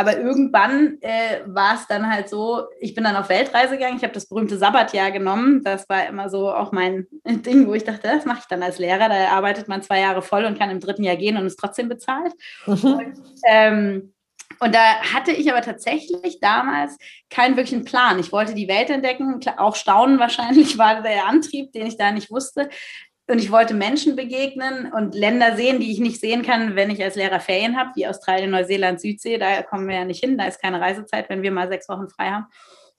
Aber irgendwann äh, war es dann halt so, ich bin dann auf Weltreise gegangen, ich habe das berühmte Sabbatjahr genommen. Das war immer so auch mein Ding, wo ich dachte, das mache ich dann als Lehrer. Da arbeitet man zwei Jahre voll und kann im dritten Jahr gehen und ist trotzdem bezahlt. Mhm. Und, ähm, und da hatte ich aber tatsächlich damals keinen wirklichen Plan. Ich wollte die Welt entdecken, auch staunen wahrscheinlich war der Antrieb, den ich da nicht wusste. Und ich wollte Menschen begegnen und Länder sehen, die ich nicht sehen kann, wenn ich als Lehrer Ferien habe, wie Australien, Neuseeland, Südsee. Da kommen wir ja nicht hin, da ist keine Reisezeit, wenn wir mal sechs Wochen frei haben.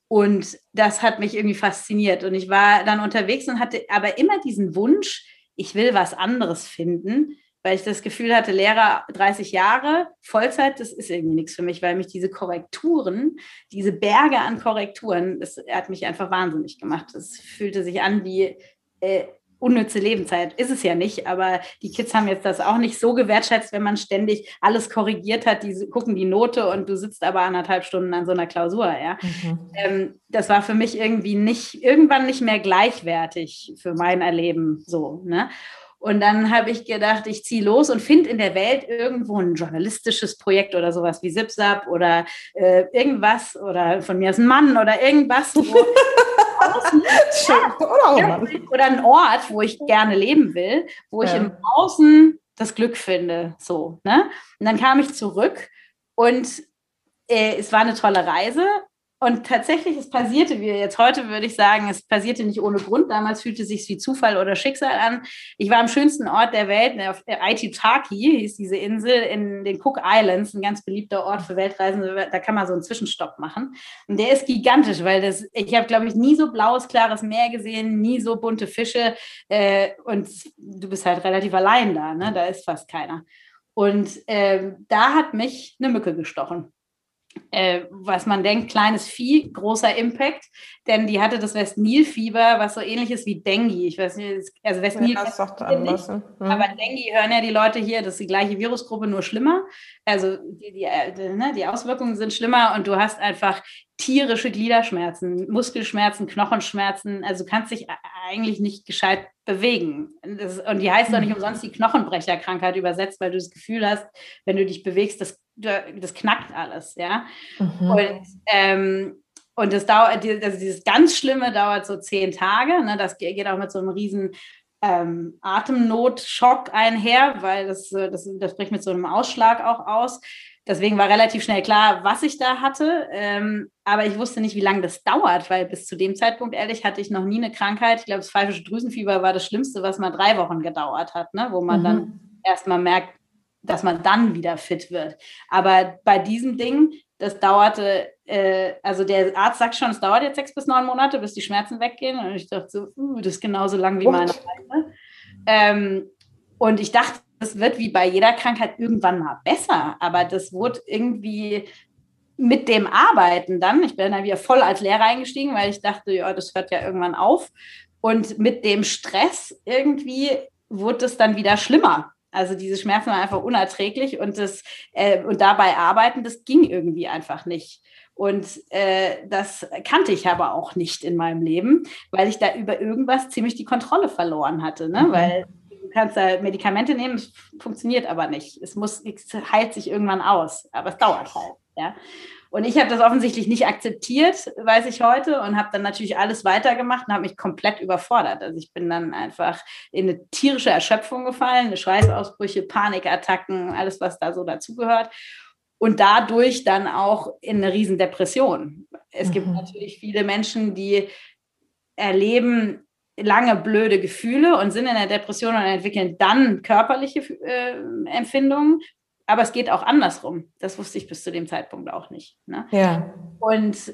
Und das hat mich irgendwie fasziniert. Und ich war dann unterwegs und hatte aber immer diesen Wunsch, ich will was anderes finden, weil ich das Gefühl hatte, Lehrer 30 Jahre, Vollzeit, das ist irgendwie nichts für mich, weil mich diese Korrekturen, diese Berge an Korrekturen, das hat mich einfach wahnsinnig gemacht. Es fühlte sich an wie, äh, unnütze Lebenszeit. Ist es ja nicht, aber die Kids haben jetzt das auch nicht so gewertschätzt, wenn man ständig alles korrigiert hat. Die gucken die Note und du sitzt aber anderthalb Stunden an so einer Klausur. Ja, mhm. ähm, das war für mich irgendwie nicht irgendwann nicht mehr gleichwertig für mein Erleben so. Ne? Und dann habe ich gedacht, ich ziehe los und finde in der Welt irgendwo ein journalistisches Projekt oder sowas wie Zipzap oder äh, irgendwas oder von mir aus ein Mann oder irgendwas. Wo außen, ja, oder ein Ort, wo ich gerne leben will, wo ich im Außen das Glück finde. So, ne? Und dann kam ich zurück und äh, es war eine tolle Reise und tatsächlich, es passierte, wie jetzt heute würde ich sagen, es passierte nicht ohne Grund. Damals fühlte es sich wie Zufall oder Schicksal an. Ich war am schönsten Ort der Welt, auf Aitutaki hieß diese Insel in den Cook Islands, ein ganz beliebter Ort für Weltreisende. Da kann man so einen Zwischenstopp machen. Und der ist gigantisch, weil das, ich habe, glaube ich, nie so blaues, klares Meer gesehen, nie so bunte Fische. Äh, und du bist halt relativ allein da, ne? Da ist fast keiner. Und äh, da hat mich eine Mücke gestochen äh, was man denkt, kleines Vieh, großer Impact, denn die hatte das Westnil-Fieber, was so ähnlich ist wie Dengue. Ich weiß nicht, also Westnil ja, nicht, mhm. aber Dengue hören ja die Leute hier, das ist die gleiche Virusgruppe, nur schlimmer. Also die, die, äh, die, ne, die Auswirkungen sind schlimmer und du hast einfach tierische Gliederschmerzen, Muskelschmerzen, Knochenschmerzen. Also du kannst dich eigentlich nicht gescheit bewegen. Das, und die heißt doch nicht mhm. umsonst die Knochenbrecherkrankheit übersetzt, weil du das Gefühl hast, wenn du dich bewegst, das, das knackt alles, ja. Mhm. Und, ähm, und das dauert, also dieses ganz Schlimme dauert so zehn Tage. Ne? Das geht auch mit so einem riesen ähm, Atemnotschock einher, weil das, das, das bricht mit so einem Ausschlag auch aus. Deswegen war relativ schnell klar, was ich da hatte. Ähm, aber ich wusste nicht, wie lange das dauert, weil bis zu dem Zeitpunkt, ehrlich, hatte ich noch nie eine Krankheit. Ich glaube, das pfeifische Drüsenfieber war das Schlimmste, was mal drei Wochen gedauert hat, ne? wo man mhm. dann erstmal merkt, dass man dann wieder fit wird. Aber bei diesem Ding, das dauerte, äh, also der Arzt sagt schon, es dauert jetzt sechs bis neun Monate, bis die Schmerzen weggehen. Und ich dachte so, uh, das ist genauso lang wie meine Reise. Ähm, und ich dachte, das wird wie bei jeder Krankheit irgendwann mal besser, aber das wurde irgendwie mit dem Arbeiten dann, ich bin dann wieder voll als Lehrer eingestiegen, weil ich dachte, ja, das hört ja irgendwann auf. Und mit dem Stress irgendwie wurde es dann wieder schlimmer. Also diese Schmerzen waren einfach unerträglich und das äh, und dabei arbeiten, das ging irgendwie einfach nicht. Und äh, das kannte ich aber auch nicht in meinem Leben, weil ich da über irgendwas ziemlich die Kontrolle verloren hatte. Ne? Mhm. Weil kannst da Medikamente nehmen, es funktioniert aber nicht. Es muss, es heilt sich irgendwann aus, aber es dauert halt. Ja. Und ich habe das offensichtlich nicht akzeptiert, weiß ich heute, und habe dann natürlich alles weitergemacht und habe mich komplett überfordert. Also ich bin dann einfach in eine tierische Erschöpfung gefallen, Schweißausbrüche, Panikattacken, alles, was da so dazugehört. Und dadurch dann auch in eine Riesendepression. Es mhm. gibt natürlich viele Menschen, die erleben lange blöde Gefühle und sind in der Depression und entwickeln dann körperliche äh, Empfindungen. Aber es geht auch andersrum. Das wusste ich bis zu dem Zeitpunkt auch nicht. Ne? Ja. Und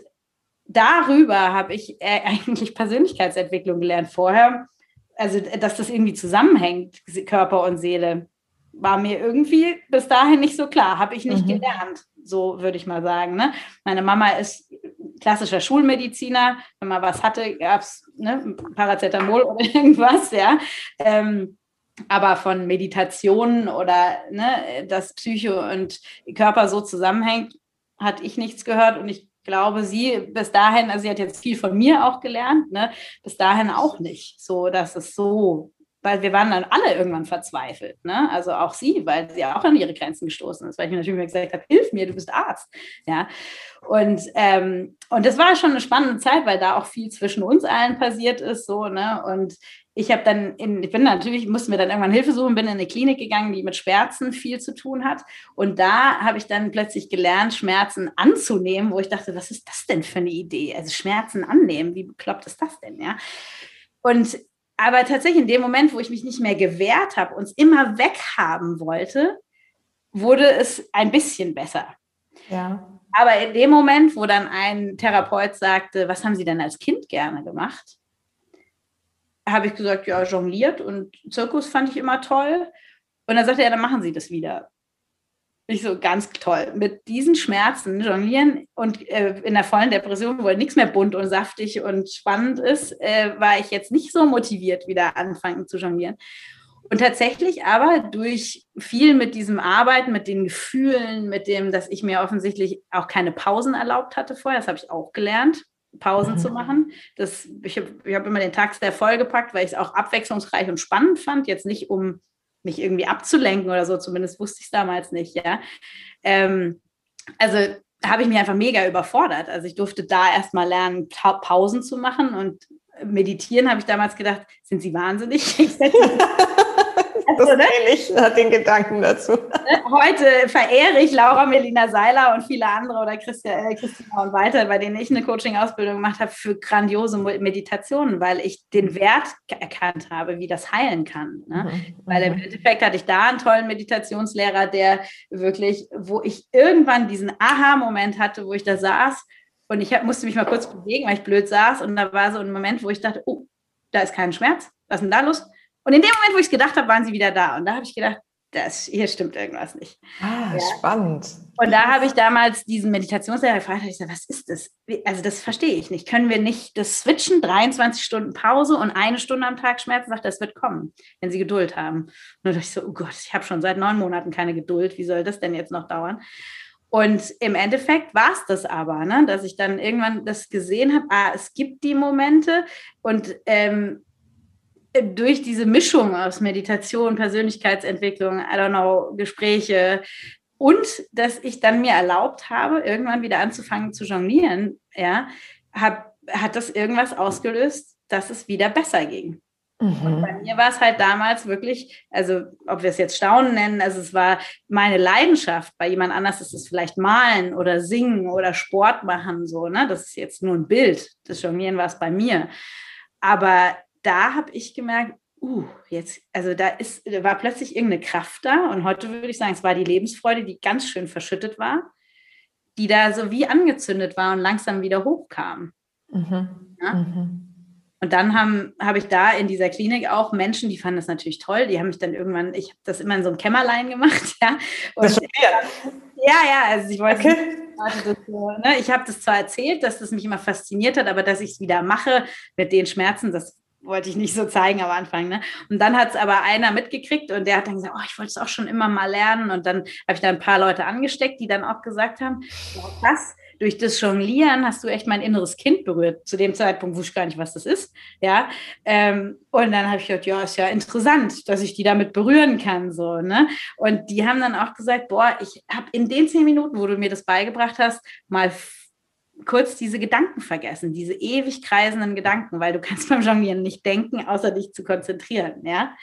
darüber habe ich äh, eigentlich Persönlichkeitsentwicklung gelernt vorher. Also, dass das irgendwie zusammenhängt, Körper und Seele, war mir irgendwie bis dahin nicht so klar. Habe ich nicht mhm. gelernt, so würde ich mal sagen. Ne? Meine Mama ist klassischer Schulmediziner. Wenn man was hatte, gab es ne, Paracetamol oder irgendwas, ja. Ähm, aber von Meditationen oder ne, dass Psyche und Körper so zusammenhängt, hatte ich nichts gehört. Und ich glaube, sie bis dahin, also sie hat jetzt viel von mir auch gelernt, ne, bis dahin auch nicht, so dass es so weil wir waren dann alle irgendwann verzweifelt. Ne? Also auch sie, weil sie auch an ihre Grenzen gestoßen ist, weil ich mir natürlich gesagt habe, hilf mir, du bist Arzt. Ja? Und, ähm, und das war schon eine spannende Zeit, weil da auch viel zwischen uns allen passiert ist. So, ne? Und ich habe dann, in, ich bin natürlich, mussten wir dann irgendwann Hilfe suchen, bin in eine Klinik gegangen, die mit Schmerzen viel zu tun hat. Und da habe ich dann plötzlich gelernt, Schmerzen anzunehmen, wo ich dachte, was ist das denn für eine Idee? Also Schmerzen annehmen, wie bekloppt ist das denn, ja? Und aber tatsächlich in dem Moment, wo ich mich nicht mehr gewehrt habe, uns immer weghaben wollte, wurde es ein bisschen besser. Ja. Aber in dem Moment, wo dann ein Therapeut sagte, was haben Sie denn als Kind gerne gemacht? Habe ich gesagt, ja, jongliert und Zirkus fand ich immer toll. Und dann sagte er, dann machen Sie das wieder. Ich so, ganz toll. Mit diesen Schmerzen jonglieren und äh, in der vollen Depression, wo nichts mehr bunt und saftig und spannend ist, äh, war ich jetzt nicht so motiviert, wieder anfangen zu jonglieren. Und tatsächlich aber durch viel mit diesem Arbeiten, mit den Gefühlen, mit dem, dass ich mir offensichtlich auch keine Pausen erlaubt hatte vorher, das habe ich auch gelernt, Pausen mhm. zu machen. Das, ich habe hab immer den Tag sehr vollgepackt, weil ich es auch abwechslungsreich und spannend fand. Jetzt nicht, um mich irgendwie abzulenken oder so, zumindest wusste ich es damals nicht, ja. Ähm, also habe ich mich einfach mega überfordert. Also ich durfte da erstmal lernen, pa Pausen zu machen und meditieren, habe ich damals gedacht, sind Sie wahnsinnig? also das ne? ich, den Gedanken dazu. Ne, heute verehre ich Laura Melina Seiler und viele andere oder Christina, äh, Christina und Walter, bei denen ich eine Coaching-Ausbildung gemacht habe, für grandiose Meditationen, weil ich den Wert erkannt habe, wie das heilen kann. Ne? Mhm. Weil im. Endeffekt hatte ich da einen tollen Meditationslehrer, der wirklich, wo ich irgendwann diesen Aha-Moment hatte, wo ich da saß und ich hab, musste mich mal kurz bewegen, weil ich blöd saß. Und da war so ein Moment, wo ich dachte, oh, da ist kein Schmerz. Was ist denn da los? Und in dem Moment, wo ich es gedacht habe, waren sie wieder da. Und da habe ich gedacht, das, hier stimmt irgendwas nicht. Ah, ja. spannend. Und da habe ich damals diesen Meditationslehrer gefragt, ich gesagt, was ist das? Also das verstehe ich nicht. Können wir nicht das switchen, 23 Stunden Pause und eine Stunde am Tag Schmerzen? Sagt, das wird kommen, wenn Sie Geduld haben. Und dann dachte ich so, oh Gott, ich habe schon seit neun Monaten keine Geduld. Wie soll das denn jetzt noch dauern? Und im Endeffekt war es das aber, ne? dass ich dann irgendwann das gesehen habe, ah, es gibt die Momente und ähm, durch diese Mischung aus Meditation, Persönlichkeitsentwicklung, I don't know, Gespräche und dass ich dann mir erlaubt habe, irgendwann wieder anzufangen zu jonglieren, ja, hab, hat das irgendwas ausgelöst, dass es wieder besser ging. Mhm. bei mir war es halt damals wirklich, also ob wir es jetzt Staunen nennen, also es war meine Leidenschaft. Bei jemand anders ist es vielleicht Malen oder Singen oder Sport machen, so, ne? Das ist jetzt nur ein Bild. Das Jonglieren war es bei mir. Aber da habe ich gemerkt, uh, jetzt, also da ist, da war plötzlich irgendeine Kraft da und heute würde ich sagen, es war die Lebensfreude, die ganz schön verschüttet war, die da so wie angezündet war und langsam wieder hochkam. Mhm. Ja? Mhm. Und dann habe hab ich da in dieser Klinik auch Menschen, die fanden das natürlich toll. Die haben mich dann irgendwann, ich habe das immer in so einem Kämmerlein gemacht, ja. Und, das ja, ja, also ich wollte. Okay. Das, ne, ich habe das zwar erzählt, dass das mich immer fasziniert hat, aber dass ich es wieder mache mit den Schmerzen, das wollte ich nicht so zeigen am Anfang. Ne? Und dann hat es aber einer mitgekriegt und der hat dann gesagt, oh, ich wollte es auch schon immer mal lernen. Und dann habe ich da ein paar Leute angesteckt, die dann auch gesagt haben, ja, krass, durch das Jonglieren hast du echt mein inneres Kind berührt. Zu dem Zeitpunkt wusste ich gar nicht, was das ist. Ja. Ähm, und dann habe ich gedacht, ja, ist ja interessant, dass ich die damit berühren kann. So, ne? Und die haben dann auch gesagt, boah, ich habe in den zehn Minuten, wo du mir das beigebracht hast, mal kurz diese Gedanken vergessen, diese ewig kreisenden Gedanken, weil du kannst beim Jonglieren nicht denken, außer dich zu konzentrieren, ja.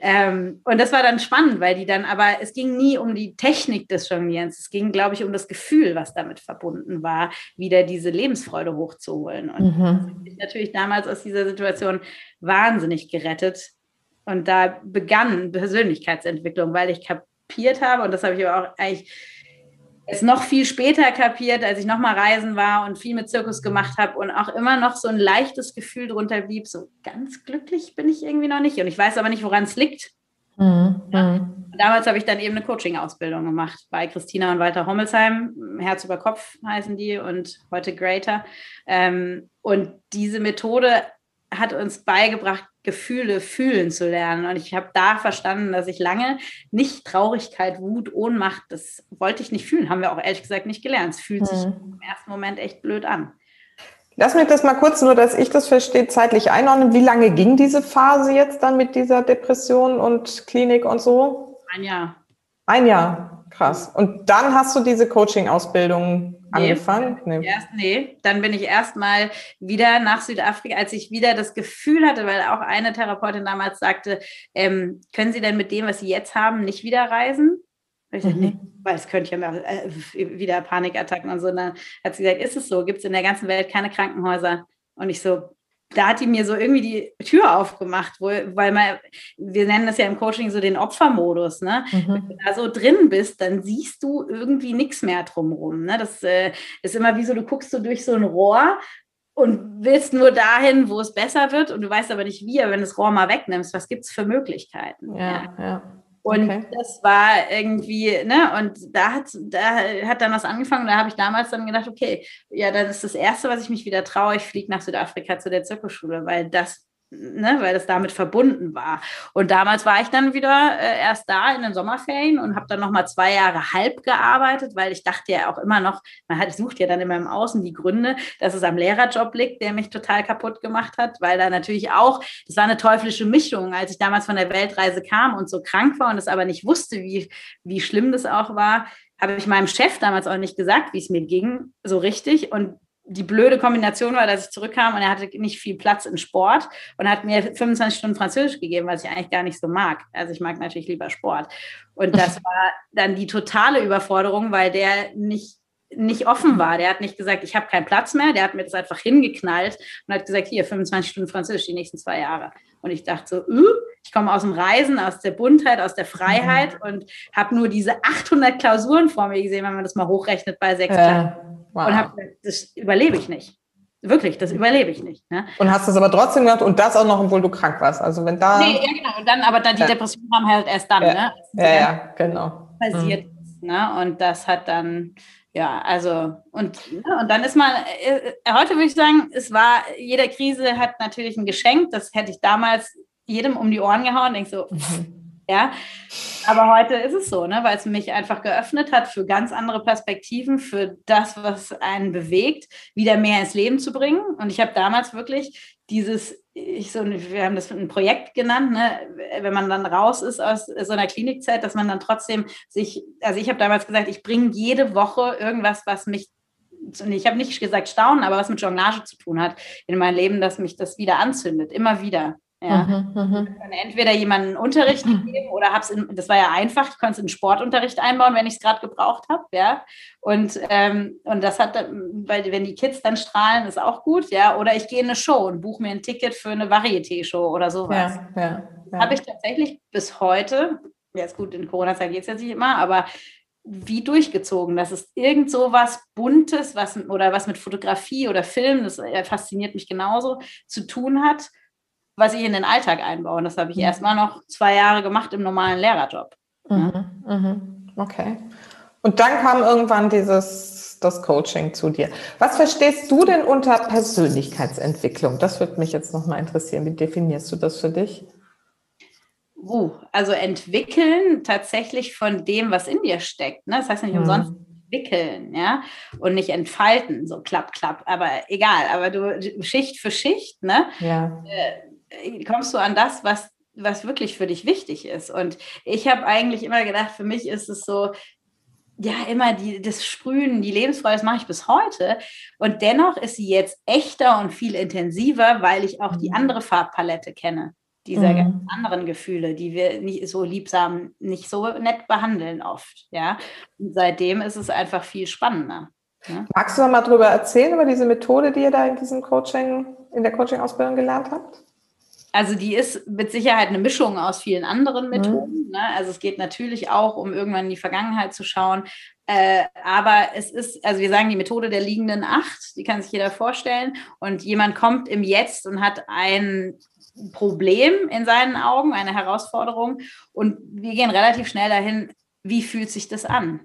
Ähm, und das war dann spannend, weil die dann, aber es ging nie um die Technik des Jonglierens, es ging, glaube ich, um das Gefühl, was damit verbunden war, wieder diese Lebensfreude hochzuholen. Und mhm. das hat mich natürlich damals aus dieser Situation wahnsinnig gerettet. Und da begann Persönlichkeitsentwicklung, weil ich kapiert habe, und das habe ich aber auch eigentlich es noch viel später kapiert, als ich nochmal reisen war und viel mit Zirkus gemacht habe und auch immer noch so ein leichtes Gefühl drunter blieb, so ganz glücklich bin ich irgendwie noch nicht. Und ich weiß aber nicht, woran es liegt. Mhm. Ja. Damals habe ich dann eben eine Coaching-Ausbildung gemacht bei Christina und Walter Hommelsheim. Herz über Kopf heißen die und heute Greater. Ähm, und diese Methode hat uns beigebracht, Gefühle fühlen zu lernen. Und ich habe da verstanden, dass ich lange nicht Traurigkeit, Wut, Ohnmacht, das wollte ich nicht fühlen. Haben wir auch ehrlich gesagt nicht gelernt. Es fühlt hm. sich im ersten Moment echt blöd an. Lass mich das mal kurz, nur dass ich das verstehe, zeitlich einordnen. Wie lange ging diese Phase jetzt dann mit dieser Depression und Klinik und so? Ein Jahr. Ein Jahr, krass. Und dann hast du diese Coaching-Ausbildung angefangen? Nee. Erst, nee, dann bin ich erstmal wieder nach Südafrika, als ich wieder das Gefühl hatte, weil auch eine Therapeutin damals sagte, ähm, können Sie denn mit dem, was Sie jetzt haben, nicht wieder reisen? Ich mhm. nee, weil es könnte ja mehr, äh, wieder Panikattacken und so. Und dann hat sie gesagt, ist es so? Gibt es in der ganzen Welt keine Krankenhäuser? Und ich so, da hat die mir so irgendwie die Tür aufgemacht, wo, weil man, wir nennen das ja im Coaching so den Opfermodus, ne? Mhm. Wenn du da so drin bist, dann siehst du irgendwie nichts mehr drumherum. Ne? Das äh, ist immer wie so, du guckst so durch so ein Rohr und willst nur dahin, wo es besser wird und du weißt aber nicht wie, aber wenn du das Rohr mal wegnimmst, was gibt es für Möglichkeiten? ja. ja. ja. Und okay. das war irgendwie, ne, und da hat, da hat dann was angefangen. Da habe ich damals dann gedacht, okay, ja, das ist das Erste, was ich mich wieder traue. Ich fliege nach Südafrika zu der Zirkusschule, weil das ne, weil das damit verbunden war. Und damals war ich dann wieder äh, erst da in den Sommerferien und habe dann noch mal zwei Jahre halb gearbeitet, weil ich dachte ja auch immer noch, man hat, sucht ja dann immer im Außen die Gründe, dass es am Lehrerjob liegt, der mich total kaputt gemacht hat, weil da natürlich auch, das war eine teuflische Mischung, als ich damals von der Weltreise kam und so krank war und es aber nicht wusste, wie, wie schlimm das auch war, habe ich meinem Chef damals auch nicht gesagt, wie es mir ging, so richtig. Und die blöde Kombination war, dass ich zurückkam und er hatte nicht viel Platz im Sport und hat mir 25 Stunden Französisch gegeben, was ich eigentlich gar nicht so mag. Also ich mag natürlich lieber Sport. Und das war dann die totale Überforderung, weil der nicht nicht offen war. Der hat nicht gesagt, ich habe keinen Platz mehr. Der hat mir das einfach hingeknallt und hat gesagt, hier 25 Stunden Französisch die nächsten zwei Jahre. Und ich dachte so, uh, ich komme aus dem Reisen, aus der Buntheit, aus der Freiheit mhm. und habe nur diese 800 Klausuren vor mir gesehen, wenn man das mal hochrechnet bei sechs Klassen. Wow. Und habe gesagt, das überlebe ich nicht. Wirklich, das überlebe ich nicht. Ne? Und hast es aber trotzdem gemacht und das auch noch, obwohl du krank warst. Also wenn da. Nee, ja, genau. Und dann, aber dann die ja. Depression kam halt erst dann, ja. ne? Ja, ja, genau. Passiert mhm. ist, ne? Und das hat dann, ja, also, und, ne? und dann ist man, äh, heute würde ich sagen, es war, jede Krise hat natürlich ein Geschenk. Das hätte ich damals jedem um die Ohren gehauen. Denk so, mhm ja, aber heute ist es so, ne, weil es mich einfach geöffnet hat für ganz andere Perspektiven, für das, was einen bewegt, wieder mehr ins Leben zu bringen. Und ich habe damals wirklich dieses, ich so, wir haben das ein Projekt genannt, ne, wenn man dann raus ist aus so einer Klinikzeit, dass man dann trotzdem sich, also ich habe damals gesagt, ich bringe jede Woche irgendwas, was mich ich habe nicht gesagt staunen, aber was mit Jonglage zu tun hat in meinem Leben, dass mich das wieder anzündet, immer wieder. Ja. Mhm, mh. entweder jemanden Unterricht mhm. gegeben oder habe es, das war ja einfach, ich konnte es in Sportunterricht einbauen, wenn ich es gerade gebraucht habe, ja. Und, ähm, und das hat, weil wenn die Kids dann strahlen, ist auch gut, ja. Oder ich gehe in eine Show und buche mir ein Ticket für eine Varieté-Show oder sowas. Ja, ja, ja. Habe ich tatsächlich bis heute, ja ist gut, in Corona-Zeit geht es jetzt nicht immer, aber wie durchgezogen. Das ist irgend so was Buntes, was oder was mit Fotografie oder Film, das äh, fasziniert mich genauso, zu tun hat was ich in den Alltag einbaue. Und das habe ich mhm. erst mal noch zwei Jahre gemacht im normalen Lehrerjob. Mhm, mhm. Okay. Und dann kam irgendwann dieses, das Coaching zu dir. Was verstehst du denn unter Persönlichkeitsentwicklung? Das würde mich jetzt nochmal interessieren. Wie definierst du das für dich? Uh, also entwickeln tatsächlich von dem, was in dir steckt. Ne? Das heißt nicht mhm. umsonst entwickeln, ja, und nicht entfalten, so klapp, klapp, aber egal, aber du Schicht für Schicht, ne? Ja. Äh, kommst du an das, was, was wirklich für dich wichtig ist. Und ich habe eigentlich immer gedacht, für mich ist es so, ja, immer die, das Sprühen, die Lebensfreude, das mache ich bis heute. Und dennoch ist sie jetzt echter und viel intensiver, weil ich auch die mhm. andere Farbpalette kenne, dieser mhm. ganz anderen Gefühle, die wir nicht so liebsam, nicht so nett behandeln oft. Ja, und seitdem ist es einfach viel spannender. Ja? Magst du noch mal darüber erzählen, über diese Methode, die ihr da in diesem Coaching, in der Coaching-Ausbildung gelernt habt? Also die ist mit Sicherheit eine Mischung aus vielen anderen mhm. Methoden. Mhm. Ne? Also es geht natürlich auch um irgendwann in die Vergangenheit zu schauen. Äh, aber es ist, also wir sagen die Methode der liegenden Acht, die kann sich jeder vorstellen. Und jemand kommt im Jetzt und hat ein Problem in seinen Augen, eine Herausforderung. Und wir gehen relativ schnell dahin, wie fühlt sich das an?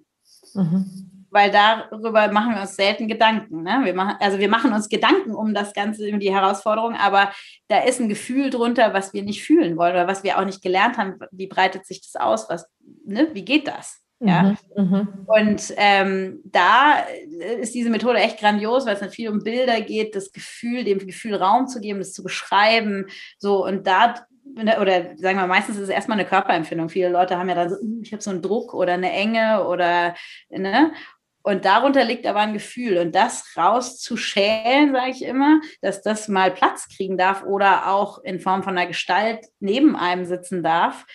Mhm weil darüber machen wir uns selten Gedanken. Ne? Wir machen, also wir machen uns Gedanken um das Ganze, um die Herausforderung, aber da ist ein Gefühl drunter, was wir nicht fühlen wollen oder was wir auch nicht gelernt haben. Wie breitet sich das aus? Was, ne? Wie geht das? Ja. Mhm, mhm. und ähm, da ist diese Methode echt grandios, weil es dann viel um Bilder geht, das Gefühl, dem Gefühl Raum zu geben, das zu beschreiben. So, und da Ne, oder sagen wir, meistens ist es erstmal eine Körperempfindung. Viele Leute haben ja dann so, hm, ich habe so einen Druck oder eine Enge oder, ne? Und darunter liegt aber ein Gefühl. Und das rauszuschälen, sage ich immer, dass das mal Platz kriegen darf oder auch in Form von einer Gestalt neben einem sitzen darf.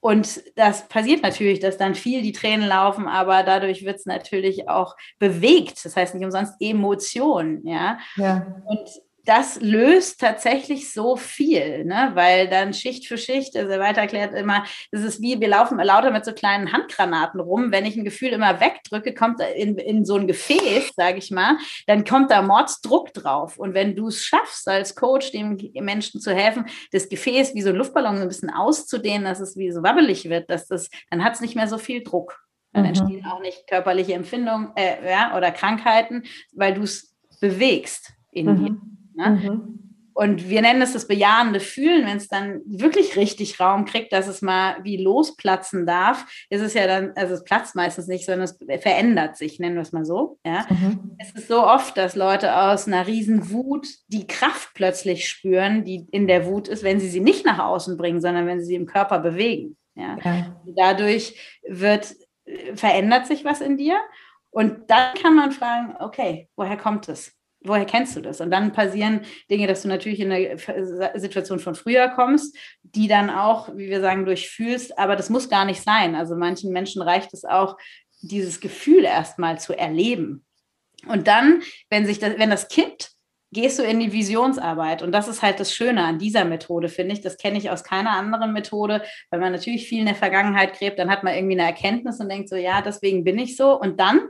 Und das passiert natürlich, dass dann viel die Tränen laufen, aber dadurch wird es natürlich auch bewegt. Das heißt nicht umsonst Emotionen, ja. ja. Und das löst tatsächlich so viel, ne? weil dann Schicht für Schicht, also er weiter erklärt immer, das ist wie, wir laufen lauter mit so kleinen Handgranaten rum. Wenn ich ein Gefühl immer wegdrücke, kommt in, in so ein Gefäß, sage ich mal, dann kommt da Mordsdruck drauf. Und wenn du es schaffst, als Coach dem Menschen zu helfen, das Gefäß wie so ein Luftballon so ein bisschen auszudehnen, dass es wie so wabbelig wird, dass das, dann hat es nicht mehr so viel Druck. Dann mhm. entstehen auch nicht körperliche Empfindungen äh, ja, oder Krankheiten, weil du es bewegst in mhm. dir. Ne? Mhm. Und wir nennen es das bejahende Fühlen, wenn es dann wirklich richtig Raum kriegt, dass es mal wie losplatzen darf, ist es ja dann, also es platzt meistens nicht, sondern es verändert sich, nennen wir es mal so. Ja? Mhm. Es ist so oft, dass Leute aus einer riesen Wut die Kraft plötzlich spüren, die in der Wut ist, wenn sie sie nicht nach außen bringen, sondern wenn sie sie im Körper bewegen. Ja? ja. Dadurch wird, verändert sich was in dir und dann kann man fragen, okay, woher kommt es? Woher kennst du das? Und dann passieren Dinge, dass du natürlich in eine Situation von früher kommst, die dann auch, wie wir sagen, durchfühlst, aber das muss gar nicht sein. Also manchen Menschen reicht es auch, dieses Gefühl erstmal zu erleben. Und dann, wenn sich das, wenn das kippt, gehst du in die Visionsarbeit. Und das ist halt das Schöne an dieser Methode, finde ich. Das kenne ich aus keiner anderen Methode, weil man natürlich viel in der Vergangenheit gräbt, dann hat man irgendwie eine Erkenntnis und denkt so, ja, deswegen bin ich so. Und dann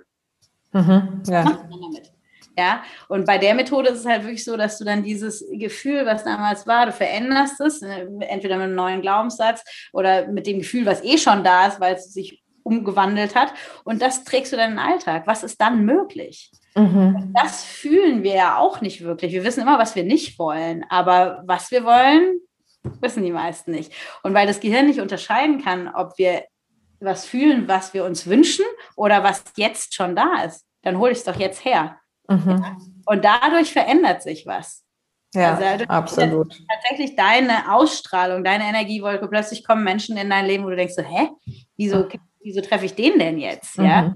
mhm, ja. macht man damit. Ja, und bei der Methode ist es halt wirklich so, dass du dann dieses Gefühl, was damals war, du veränderst es, äh, entweder mit einem neuen Glaubenssatz oder mit dem Gefühl, was eh schon da ist, weil es sich umgewandelt hat. Und das trägst du dann in den Alltag. Was ist dann möglich? Mhm. Das fühlen wir ja auch nicht wirklich. Wir wissen immer, was wir nicht wollen, aber was wir wollen, wissen die meisten nicht. Und weil das Gehirn nicht unterscheiden kann, ob wir was fühlen, was wir uns wünschen oder was jetzt schon da ist, dann hole ich es doch jetzt her. Mhm. Und dadurch verändert sich was. Ja, also absolut. Tatsächlich deine Ausstrahlung, deine Energiewolke, plötzlich kommen Menschen in dein Leben, wo du denkst so, hä, wieso, wieso treffe ich den denn jetzt? Mhm. Ja,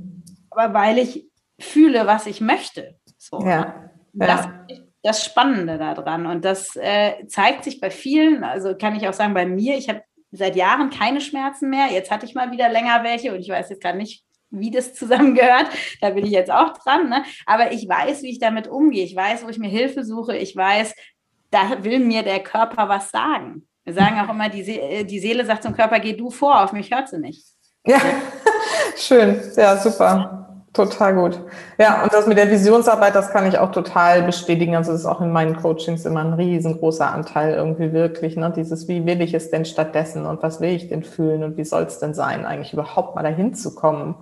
aber weil ich fühle, was ich möchte. So, ja. Ne? Das ist das Spannende daran. Und das äh, zeigt sich bei vielen, also kann ich auch sagen, bei mir, ich habe seit Jahren keine Schmerzen mehr. Jetzt hatte ich mal wieder länger welche und ich weiß jetzt gar nicht, wie das zusammengehört. Da bin ich jetzt auch dran. Ne? Aber ich weiß, wie ich damit umgehe. Ich weiß, wo ich mir Hilfe suche. Ich weiß, da will mir der Körper was sagen. Wir sagen auch immer, die, See äh, die Seele sagt zum Körper, geh du vor, auf mich hört sie nicht. Ja, schön. Ja, super. Total gut. Ja, und das mit der Visionsarbeit, das kann ich auch total bestätigen. Also das ist auch in meinen Coachings immer ein riesengroßer Anteil irgendwie wirklich. Ne? Dieses, wie will ich es denn stattdessen und was will ich denn fühlen und wie soll es denn sein, eigentlich überhaupt mal dahin zu kommen,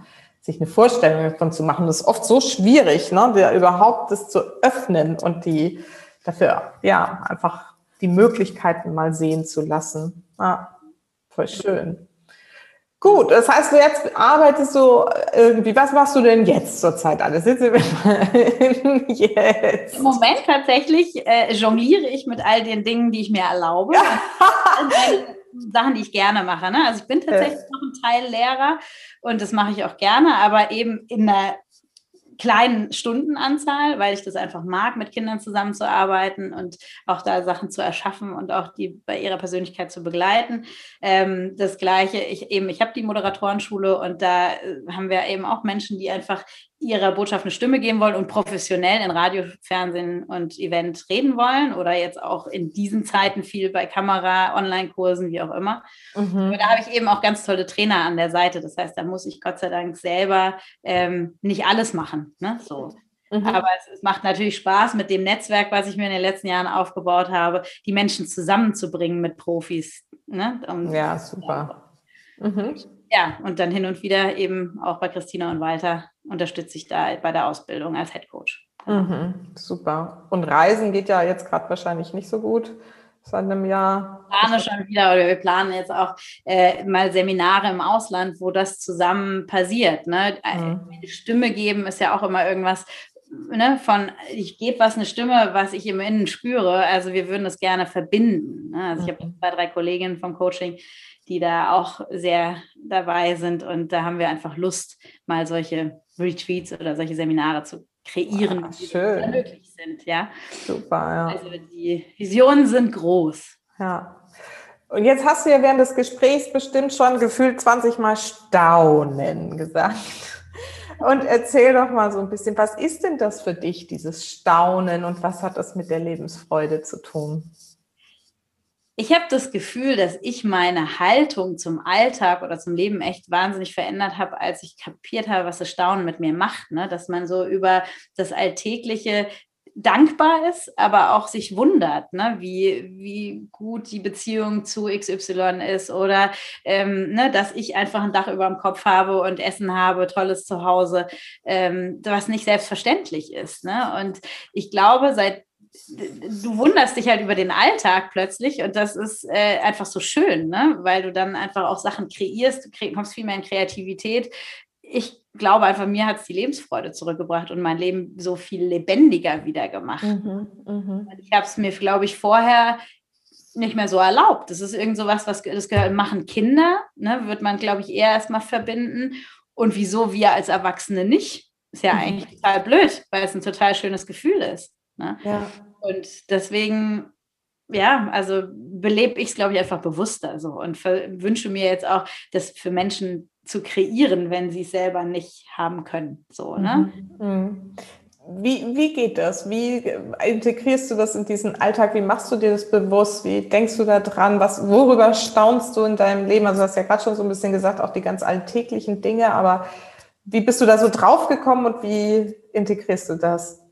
sich eine Vorstellung davon zu machen. Das ist oft so schwierig, ne? Der überhaupt das zu öffnen und die dafür, ja, einfach die Möglichkeiten mal sehen zu lassen. Ja, voll schön. Gut, das heißt, du jetzt arbeitest so irgendwie, was machst du denn jetzt zurzeit alles? jetzt. Im Moment tatsächlich äh, jongliere ich mit all den Dingen, die ich mir erlaube. Ja. Sachen, die ich gerne mache. Ne? Also ich bin tatsächlich noch ein Teil Lehrer und das mache ich auch gerne, aber eben in einer kleinen Stundenanzahl, weil ich das einfach mag, mit Kindern zusammenzuarbeiten und auch da Sachen zu erschaffen und auch die bei ihrer Persönlichkeit zu begleiten. Ähm, das Gleiche, ich eben, ich habe die Moderatorenschule und da äh, haben wir eben auch Menschen, die einfach ihrer Botschaft eine Stimme geben wollen und professionell in Radio, Fernsehen und Event reden wollen oder jetzt auch in diesen Zeiten viel bei Kamera, Online-Kursen, wie auch immer. Mhm. da habe ich eben auch ganz tolle Trainer an der Seite. Das heißt, da muss ich Gott sei Dank selber ähm, nicht alles machen. Ne? So. Mhm. Aber es, es, macht natürlich Spaß, mit dem Netzwerk, was ich mir in den letzten Jahren aufgebaut habe, die Menschen zusammenzubringen mit Profis. Ne? Und, ja, super. Mhm ja, und dann hin und wieder eben auch bei Christina und Walter unterstütze ich da bei der Ausbildung als Head Coach. Mhm, super. Und Reisen geht ja jetzt gerade wahrscheinlich nicht so gut seit einem Jahr. Ich plane schon wieder oder wir planen jetzt auch äh, mal Seminare im Ausland, wo das zusammen passiert. Ne? Mhm. Eine Stimme geben ist ja auch immer irgendwas, Ne, von ich gebe was eine Stimme, was ich im Innen spüre. Also wir würden das gerne verbinden. Ne? Also ich habe mhm. zwei, drei Kolleginnen vom Coaching, die da auch sehr dabei sind. Und da haben wir einfach Lust, mal solche Retreats oder solche Seminare zu kreieren, ah, die schön. möglich sind. Ja? Super, ja. Also die Visionen sind groß. Ja. Und jetzt hast du ja während des Gesprächs bestimmt schon gefühlt 20 Mal Staunen gesagt. Und erzähl doch mal so ein bisschen, was ist denn das für dich, dieses Staunen und was hat das mit der Lebensfreude zu tun? Ich habe das Gefühl, dass ich meine Haltung zum Alltag oder zum Leben echt wahnsinnig verändert habe, als ich kapiert habe, was das Staunen mit mir macht. Ne? Dass man so über das Alltägliche dankbar ist, aber auch sich wundert, ne? wie, wie gut die Beziehung zu XY ist oder ähm, ne, dass ich einfach ein Dach über dem Kopf habe und Essen habe, tolles Zuhause, ähm, was nicht selbstverständlich ist. Ne? Und ich glaube, seit du wunderst dich halt über den Alltag plötzlich und das ist äh, einfach so schön, ne? weil du dann einfach auch Sachen kreierst, du kre kommst viel mehr in Kreativität. Ich glaube einfach, mir hat es die Lebensfreude zurückgebracht und mein Leben so viel lebendiger wieder gemacht. Mhm, mh. Ich habe es mir, glaube ich, vorher nicht mehr so erlaubt. Das ist irgend so was, was das machen Kinder, ne? wird man, glaube ich, eher erstmal verbinden. Und wieso wir als Erwachsene nicht? Ist ja mhm. eigentlich total blöd, weil es ein total schönes Gefühl ist. Ne? Ja. Und deswegen, ja, also belebe ich es, glaube ich, einfach bewusster so und wünsche mir jetzt auch, das für Menschen zu kreieren, wenn sie es selber nicht haben können. So, ne? Mhm. mhm. Wie, wie geht das? Wie integrierst du das in diesen Alltag? Wie machst du dir das bewusst? Wie denkst du da dran? Was, worüber staunst du in deinem Leben? Also du hast ja gerade schon so ein bisschen gesagt, auch die ganz alltäglichen Dinge, aber wie bist du da so draufgekommen und wie integrierst du das?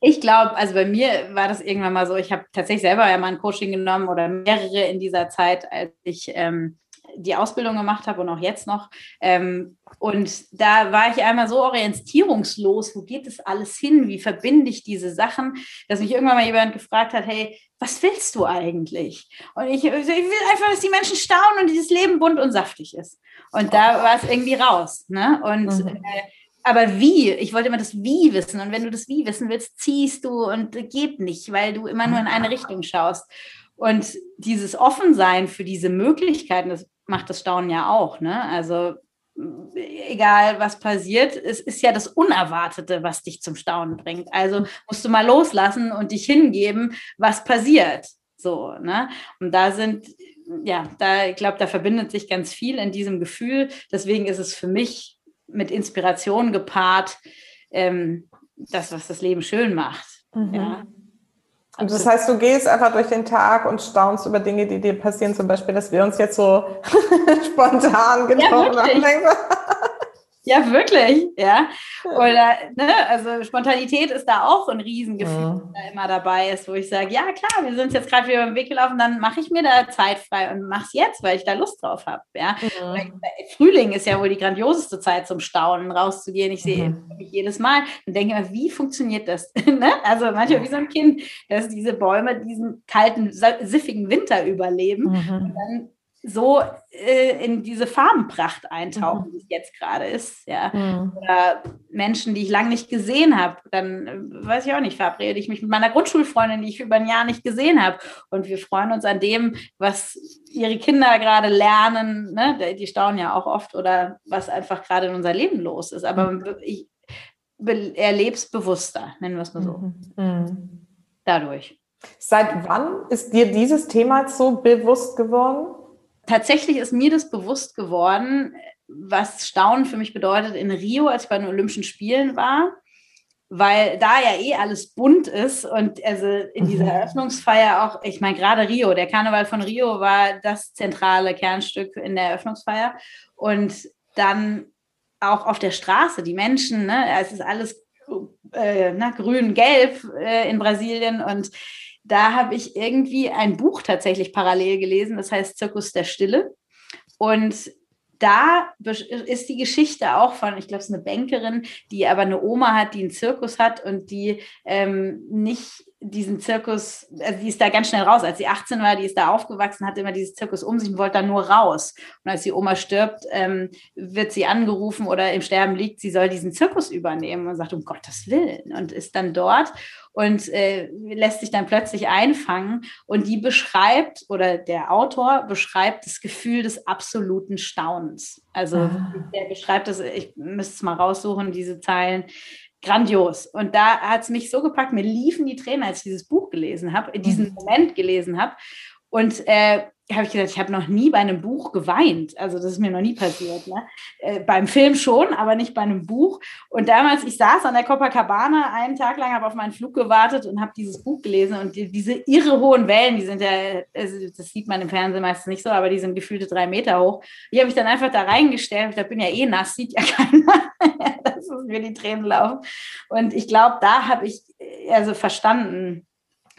Ich glaube, also bei mir war das irgendwann mal so, ich habe tatsächlich selber ja mal ein Coaching genommen oder mehrere in dieser Zeit, als ich ähm, die Ausbildung gemacht habe und auch jetzt noch. Ähm, und da war ich einmal so orientierungslos, wo geht das alles hin? Wie verbinde ich diese Sachen? Dass mich irgendwann mal jemand gefragt hat, hey, was willst du eigentlich? Und ich, ich will einfach, dass die Menschen staunen und dieses Leben bunt und saftig ist. Und da war es irgendwie raus. Ne? Und mhm. äh, aber wie? Ich wollte immer das Wie wissen. Und wenn du das Wie wissen willst, ziehst du und geht nicht, weil du immer nur in eine Richtung schaust. Und dieses Offensein für diese Möglichkeiten, das macht das Staunen ja auch. Ne? Also egal was passiert, es ist ja das Unerwartete, was dich zum Staunen bringt. Also musst du mal loslassen und dich hingeben, was passiert. So, ne? Und da sind, ja, da, ich glaube, da verbindet sich ganz viel in diesem Gefühl. Deswegen ist es für mich mit Inspiration gepaart, ähm, das, was das Leben schön macht. Mhm. Ja. Und das heißt, du gehst einfach durch den Tag und staunst über Dinge, die dir passieren, zum Beispiel, dass wir uns jetzt so spontan getroffen ja, haben. Ja, wirklich, ja. Oder, ne, also Spontanität ist da auch ein Riesengefühl, ja. das da immer dabei ist, wo ich sage, ja klar, wir sind jetzt gerade wieder den Weg gelaufen, dann mache ich mir da Zeit frei und mache es jetzt, weil ich da Lust drauf habe, ja. Mhm. Frühling ist ja wohl die grandioseste Zeit zum Staunen, rauszugehen. Ich sehe mhm. jedes Mal und denke immer, wie funktioniert das? ne? Also manchmal wie so ein Kind, dass diese Bäume diesen kalten, siffigen Winter überleben mhm. und dann so äh, in diese Farbenpracht eintauchen, mhm. wie es jetzt gerade ist. Ja. Mhm. Oder Menschen, die ich lange nicht gesehen habe, dann äh, weiß ich auch nicht, verabrede ich mich mit meiner Grundschulfreundin, die ich über ein Jahr nicht gesehen habe. Und wir freuen uns an dem, was ihre Kinder gerade lernen. Ne? Die staunen ja auch oft oder was einfach gerade in unser Leben los ist. Aber mhm. ich erlebe es bewusster, nennen wir es mal so. Mhm. mhm. Dadurch. Seit wann ist dir dieses Thema so bewusst geworden? Tatsächlich ist mir das bewusst geworden, was Staunen für mich bedeutet in Rio, als ich bei den Olympischen Spielen war, weil da ja eh alles bunt ist und also in dieser mhm. Eröffnungsfeier auch, ich meine gerade Rio, der Karneval von Rio war das zentrale Kernstück in der Eröffnungsfeier und dann auch auf der Straße, die Menschen, ne, es ist alles äh, na, grün, gelb äh, in Brasilien und da habe ich irgendwie ein Buch tatsächlich parallel gelesen, das heißt Zirkus der Stille. Und da ist die Geschichte auch von, ich glaube, es ist eine Bankerin, die aber eine Oma hat, die einen Zirkus hat und die ähm, nicht diesen Zirkus, also die ist da ganz schnell raus. Als sie 18 war, die ist da aufgewachsen, hat immer dieses Zirkus um sich und wollte da nur raus. Und als die Oma stirbt, ähm, wird sie angerufen oder im Sterben liegt, sie soll diesen Zirkus übernehmen und sagt, um Gottes Willen. Und ist dann dort und äh, lässt sich dann plötzlich einfangen. Und die beschreibt, oder der Autor beschreibt das Gefühl des absoluten Staunens. Also ah. der beschreibt das, ich müsste es mal raussuchen, diese Zeilen grandios. Und da hat es mich so gepackt, mir liefen die Tränen, als ich dieses Buch gelesen habe, in diesem mhm. Moment gelesen habe. Und äh, habe ich gesagt, ich habe noch nie bei einem Buch geweint. Also das ist mir noch nie passiert. Ne? Äh, beim Film schon, aber nicht bei einem Buch. Und damals, ich saß an der Copacabana einen Tag lang, habe auf meinen Flug gewartet und habe dieses Buch gelesen. Und die, diese irre hohen Wellen, die sind ja, also das sieht man im Fernsehen meistens nicht so, aber die sind gefühlte drei Meter hoch. Die habe ich dann einfach da reingestellt. Ich bin ja eh nass, sieht ja keiner, dass mir die Tränen laufen. Und ich glaube, da habe ich äh, also verstanden,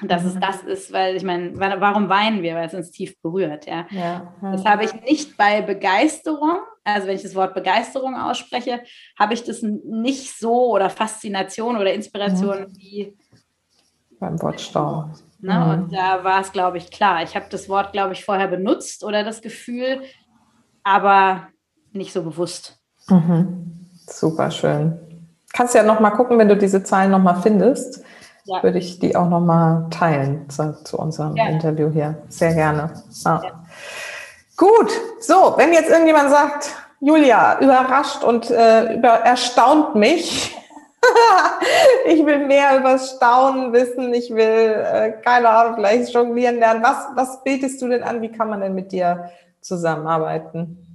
dass es mhm. das ist, weil ich meine, warum weinen wir? Weil es uns tief berührt, ja. ja. Das habe ich nicht bei Begeisterung, also wenn ich das Wort Begeisterung ausspreche, habe ich das nicht so oder Faszination oder Inspiration mhm. wie beim Wort Stau. Ne? Mhm. Und da war es, glaube ich, klar. Ich habe das Wort, glaube ich, vorher benutzt oder das Gefühl, aber nicht so bewusst. Mhm. Super schön. Kannst ja noch mal gucken, wenn du diese Zahlen noch mal findest ja. würde ich die auch nochmal teilen zu, zu unserem ja. Interview hier. Sehr gerne. Ah. Ja. Gut, so, wenn jetzt irgendjemand sagt, Julia, überrascht und äh, über, erstaunt mich, ich will mehr über Staunen wissen. Ich will, äh, keine Ahnung, vielleicht jonglieren lernen. Was, was betest du denn an? Wie kann man denn mit dir zusammenarbeiten?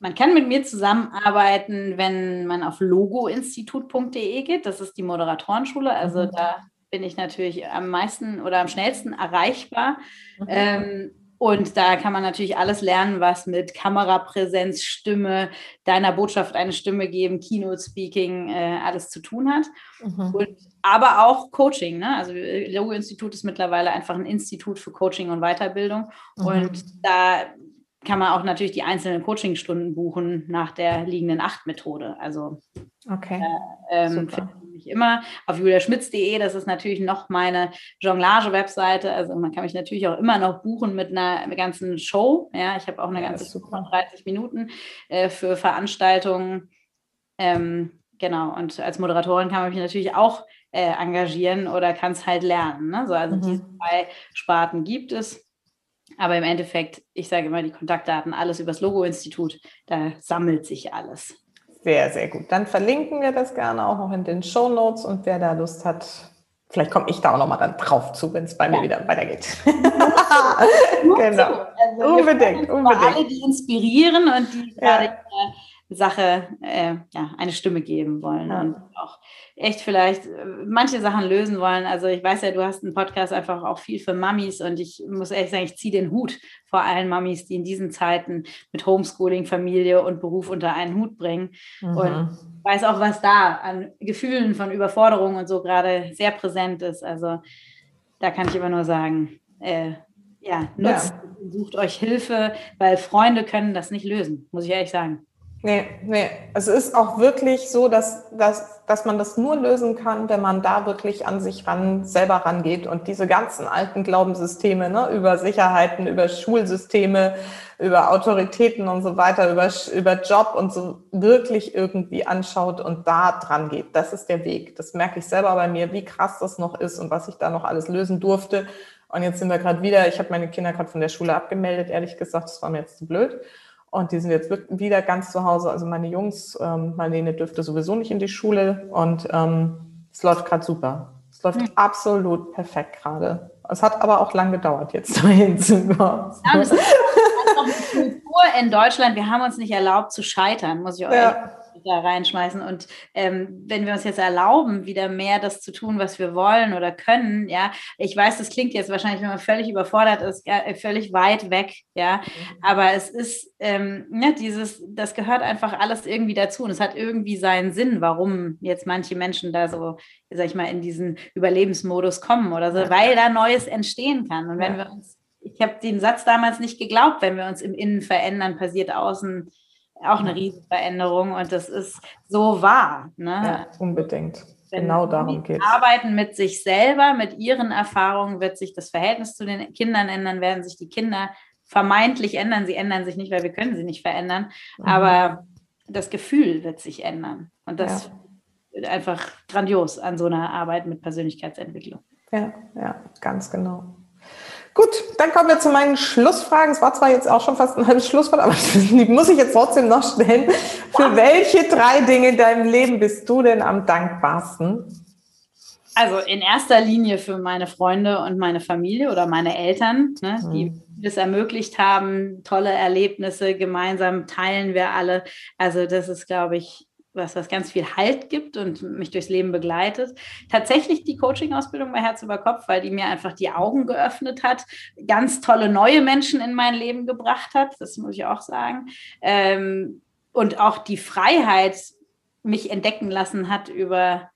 Man kann mit mir zusammenarbeiten, wenn man auf logoinstitut.de geht. Das ist die Moderatorenschule. Also mhm. da bin ich natürlich am meisten oder am schnellsten erreichbar. Mhm. Ähm, und da kann man natürlich alles lernen, was mit Kamerapräsenz, Stimme, deiner Botschaft eine Stimme geben, Keynote Speaking, äh, alles zu tun hat. Mhm. Und, aber auch Coaching. Ne? Also Logo Institut ist mittlerweile einfach ein Institut für Coaching und Weiterbildung. Mhm. Und da kann man auch natürlich die einzelnen Coachingstunden buchen nach der liegenden Acht-Methode. Also okay. Äh, ähm, mich immer auf juliaschmitz.de. Das ist natürlich noch meine Jonglage-Webseite. Also man kann mich natürlich auch immer noch buchen mit einer, ganzen Show. Ja, ich habe auch eine ja, ganze Show von 30 Minuten äh, für Veranstaltungen. Ähm, genau. Und als Moderatorin kann man mich natürlich auch äh, engagieren oder kann es halt lernen. Ne? So, also mhm. diese zwei Sparten gibt es. Aber im Endeffekt, ich sage immer, die Kontaktdaten, alles übers Logo-Institut, da sammelt sich alles. Sehr, sehr gut. Dann verlinken wir das gerne auch noch in den Show Notes und wer da Lust hat, vielleicht komme ich da auch noch mal dann drauf zu, wenn es bei ja. mir wieder weitergeht. genau. Also unbedingt, unbedingt. Alle, die inspirieren und die ja. gerade Sache äh, ja, eine Stimme geben wollen ja. und auch echt vielleicht äh, manche Sachen lösen wollen. Also ich weiß ja, du hast einen Podcast einfach auch viel für Mamis und ich muss ehrlich sagen, ich ziehe den Hut vor allen Mamis, die in diesen Zeiten mit Homeschooling, Familie und Beruf unter einen Hut bringen. Mhm. Und weiß auch, was da an Gefühlen von Überforderung und so gerade sehr präsent ist. Also da kann ich immer nur sagen, äh, ja, nutzt, ja. sucht euch Hilfe, weil Freunde können das nicht lösen, muss ich ehrlich sagen. Nee, nee. Es ist auch wirklich so, dass, dass, dass man das nur lösen kann, wenn man da wirklich an sich ran, selber rangeht und diese ganzen alten Glaubenssysteme, ne, über Sicherheiten, über Schulsysteme, über Autoritäten und so weiter, über, über Job und so wirklich irgendwie anschaut und da dran geht. Das ist der Weg. Das merke ich selber bei mir, wie krass das noch ist und was ich da noch alles lösen durfte. Und jetzt sind wir gerade wieder, ich habe meine Kinder gerade von der Schule abgemeldet, ehrlich gesagt, das war mir jetzt zu blöd. Und die sind jetzt wieder ganz zu Hause. Also meine Jungs, ähm, Marlene dürfte sowieso nicht in die Schule. Und ähm, es läuft gerade super. Es läuft mhm. absolut perfekt gerade. Es hat aber auch lang gedauert, jetzt dahin zu kommen. Ja, das ist eine Kultur in Deutschland. Wir haben uns nicht erlaubt zu scheitern, muss ich auch ja da reinschmeißen. Und ähm, wenn wir uns jetzt erlauben, wieder mehr das zu tun, was wir wollen oder können, ja, ich weiß, das klingt jetzt wahrscheinlich, wenn man völlig überfordert ist, ja, völlig weit weg, ja, mhm. aber es ist, ähm, ne, dieses, das gehört einfach alles irgendwie dazu und es hat irgendwie seinen Sinn, warum jetzt manche Menschen da so, sag ich mal, in diesen Überlebensmodus kommen oder so, weil da Neues entstehen kann. Und wenn ja. wir uns ich habe den Satz damals nicht geglaubt, wenn wir uns im Innen verändern, passiert außen auch eine Riesenveränderung und das ist so wahr. Ne? Ja, unbedingt. Wenn genau darum geht es. Arbeiten mit sich selber, mit ihren Erfahrungen wird sich das Verhältnis zu den Kindern ändern, werden sich die Kinder vermeintlich ändern. Sie ändern sich nicht, weil wir können sie nicht verändern, mhm. aber das Gefühl wird sich ändern. Und das ja. wird einfach grandios an so einer Arbeit mit Persönlichkeitsentwicklung. Ja, ja, ganz genau. Gut, dann kommen wir zu meinen Schlussfragen. Es war zwar jetzt auch schon fast ein halbes Schlusswort, aber die muss ich jetzt trotzdem noch stellen. Für welche drei Dinge in deinem Leben bist du denn am dankbarsten? Also in erster Linie für meine Freunde und meine Familie oder meine Eltern, ne, die mhm. das ermöglicht haben, tolle Erlebnisse gemeinsam teilen wir alle. Also das ist, glaube ich, was, was ganz viel Halt gibt und mich durchs Leben begleitet. Tatsächlich die Coaching-Ausbildung bei Herz über Kopf, weil die mir einfach die Augen geöffnet hat, ganz tolle neue Menschen in mein Leben gebracht hat, das muss ich auch sagen. Ähm, und auch die Freiheit mich entdecken lassen hat, über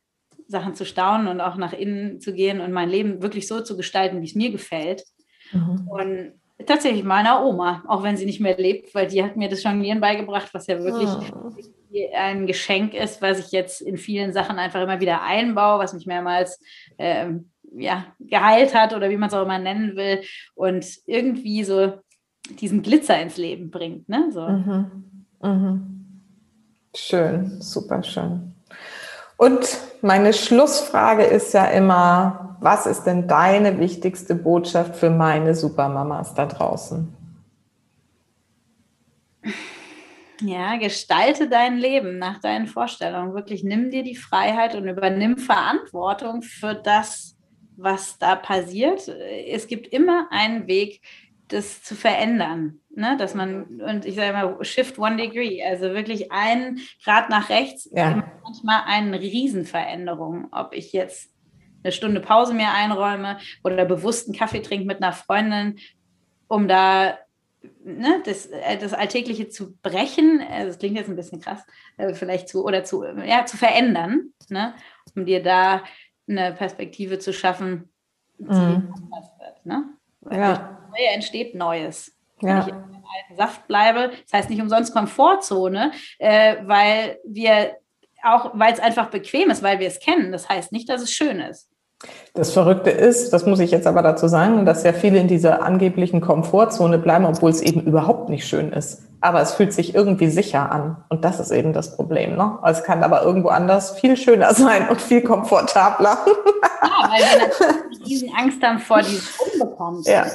Sachen zu staunen und auch nach innen zu gehen und mein Leben wirklich so zu gestalten, wie es mir gefällt. Mhm. Und tatsächlich meiner Oma, auch wenn sie nicht mehr lebt, weil die hat mir das Jonglieren beigebracht, was ja wirklich oh ein Geschenk ist, was ich jetzt in vielen Sachen einfach immer wieder einbaue, was mich mehrmals ähm, ja, geheilt hat oder wie man es auch immer nennen will und irgendwie so diesen Glitzer ins Leben bringt. Ne? So. Mhm. Mhm. Schön, super schön. Und meine Schlussfrage ist ja immer, was ist denn deine wichtigste Botschaft für meine Supermamas da draußen? Ja, gestalte dein Leben nach deinen Vorstellungen. Wirklich nimm dir die Freiheit und übernimm Verantwortung für das, was da passiert. Es gibt immer einen Weg, das zu verändern. Ne? Dass man, und ich sage mal, shift one degree, also wirklich einen Grad nach rechts, ja. manchmal eine Riesenveränderung. Ob ich jetzt eine Stunde Pause mir einräume oder bewusst einen Kaffee trinke mit einer Freundin, um da ne, das, äh, das Alltägliche zu brechen, also das klingt jetzt ein bisschen krass, äh, vielleicht zu, oder zu, ja, zu verändern, ne, um dir da eine Perspektive zu schaffen, die mhm. anders wird. Ne? ja. Neue entsteht Neues. Ja. Wenn ich im alten Saft bleibe, das heißt nicht umsonst Komfortzone, äh, weil wir auch, weil es einfach bequem ist, weil wir es kennen. Das heißt nicht, dass es schön ist. Das Verrückte ist, das muss ich jetzt aber dazu sagen, dass ja viele in dieser angeblichen Komfortzone bleiben, obwohl es eben überhaupt nicht schön ist. Aber es fühlt sich irgendwie sicher an. Und das ist eben das Problem. Ne? Es kann aber irgendwo anders viel schöner sein und viel komfortabler. Ja, weil wir natürlich diesen Angst haben vor diesem Unbekannten. Ja.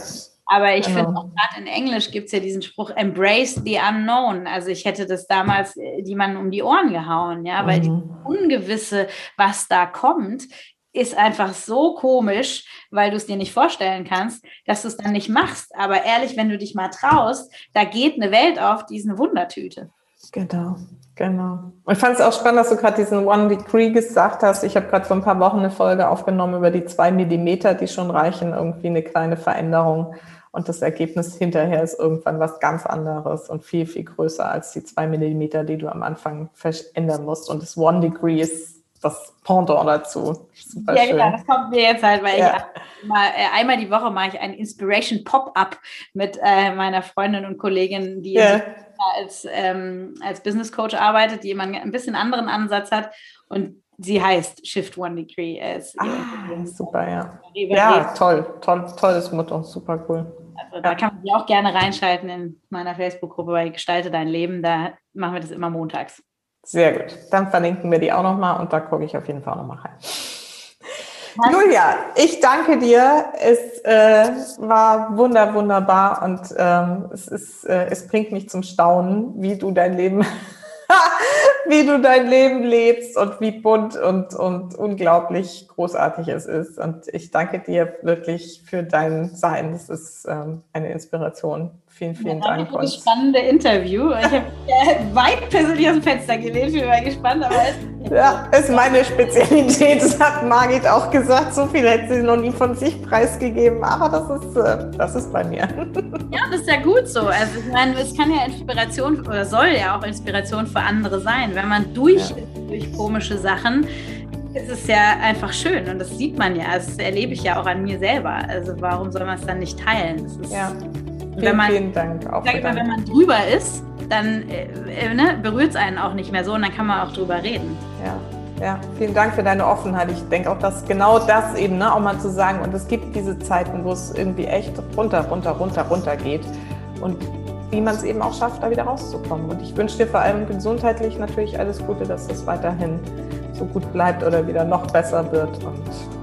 Aber ich genau. finde auch gerade in Englisch gibt es ja diesen Spruch, embrace the unknown. Also ich hätte das damals äh, jemanden um die Ohren gehauen, ja, weil mhm. die Ungewisse, was da kommt, ist einfach so komisch, weil du es dir nicht vorstellen kannst, dass du es dann nicht machst. Aber ehrlich, wenn du dich mal traust, da geht eine Welt auf, die ist eine Wundertüte. Genau, genau. Und ich fand es auch spannend, dass du gerade diesen One Degree gesagt hast. Ich habe gerade vor ein paar Wochen eine Folge aufgenommen über die zwei Millimeter, die schon reichen, irgendwie eine kleine Veränderung. Und das Ergebnis hinterher ist irgendwann was ganz anderes und viel, viel größer als die zwei Millimeter, die du am Anfang verändern musst. Und das One Degree ist das Pendant dazu. Super ja, schön. genau, das kommt mir jetzt halt, weil ja. ich mal, äh, einmal die Woche mache ich ein Inspiration Pop-Up mit äh, meiner Freundin und Kollegin, die ja. als, ähm, als Business Coach arbeitet, die immer ein bisschen anderen Ansatz hat. Und sie heißt Shift One Degree. Ist ah, super, ja. Ja, toll, toll, tolles Motto, super cool. Also da kann man sich auch gerne reinschalten in meiner Facebook-Gruppe bei Gestalte dein Leben. Da machen wir das immer montags. Sehr gut. Dann verlinken wir die auch nochmal und da gucke ich auf jeden Fall nochmal rein. Julia, ich danke dir. Es äh, war wunder, wunderbar und ähm, es, ist, äh, es bringt mich zum Staunen, wie du dein Leben wie du dein Leben lebst und wie bunt und, und unglaublich großartig es ist. Und ich danke dir wirklich für dein Sein. Das ist ähm, eine Inspiration. Vielen, vielen ja, Dank. Das spannende Interview. Ich habe äh, weit persönlich aus dem Fenster gelehnt, bin mal gespannt. Aber es ja, ist meine Spezialität. Das hat Margit auch gesagt. So viel hätte sie noch nie von sich preisgegeben. Aber das ist, äh, das ist bei mir. Ja, das ist ja gut so. Also ich meine, es kann ja Inspiration oder soll ja auch Inspiration für andere sein. Wenn man durch ja. durch komische Sachen, ist es ja einfach schön und das sieht man ja. Das erlebe ich ja auch an mir selber. Also warum soll man es dann nicht teilen? ja. Vielen, man, vielen Dank. Auch sag mal, wenn man drüber ist, dann äh, äh, ne, berührt es einen auch nicht mehr so und dann kann man auch drüber reden. Ja. Ja, vielen Dank für deine Offenheit. Ich denke auch, dass genau das eben, ne, auch mal zu sagen, und es gibt diese Zeiten, wo es irgendwie echt runter, runter, runter, runter geht. Und wie man es eben auch schafft, da wieder rauszukommen. Und ich wünsche dir vor allem gesundheitlich natürlich alles Gute, dass das weiterhin so gut bleibt oder wieder noch besser wird. Und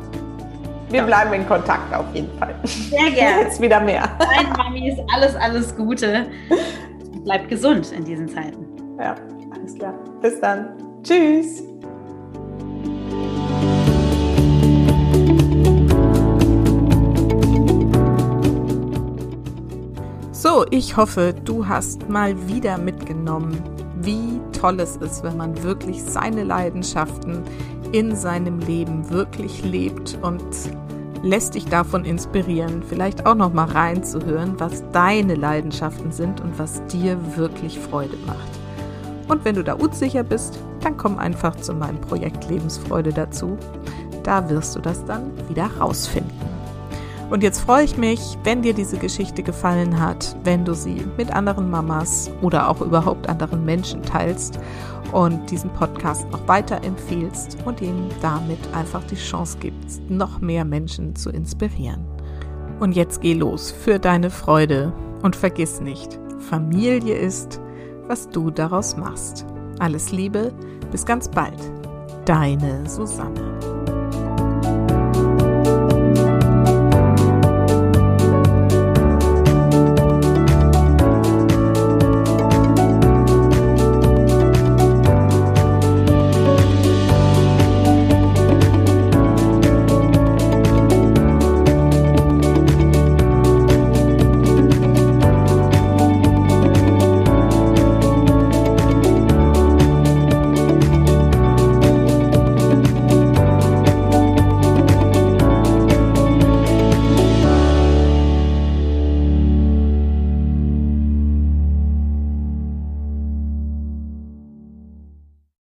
wir bleiben in Kontakt auf jeden Fall. Sehr gerne. Jetzt wieder mehr. Dein Mami ist alles, alles Gute. Bleib gesund in diesen Zeiten. Ja, alles klar. Bis dann. Tschüss. So, ich hoffe, du hast mal wieder mitgenommen, wie toll es ist, wenn man wirklich seine Leidenschaften in seinem Leben wirklich lebt und lässt dich davon inspirieren, vielleicht auch noch mal reinzuhören, was deine Leidenschaften sind und was dir wirklich Freude macht. Und wenn du da unsicher bist, dann komm einfach zu meinem Projekt Lebensfreude dazu. Da wirst du das dann wieder rausfinden. Und jetzt freue ich mich, wenn dir diese Geschichte gefallen hat, wenn du sie mit anderen Mamas oder auch überhaupt anderen Menschen teilst und diesen Podcast noch weiter empfiehlst und ihm damit einfach die Chance gibst, noch mehr Menschen zu inspirieren. Und jetzt geh los für deine Freude und vergiss nicht, Familie ist, was du daraus machst. Alles Liebe, bis ganz bald. Deine Susanne.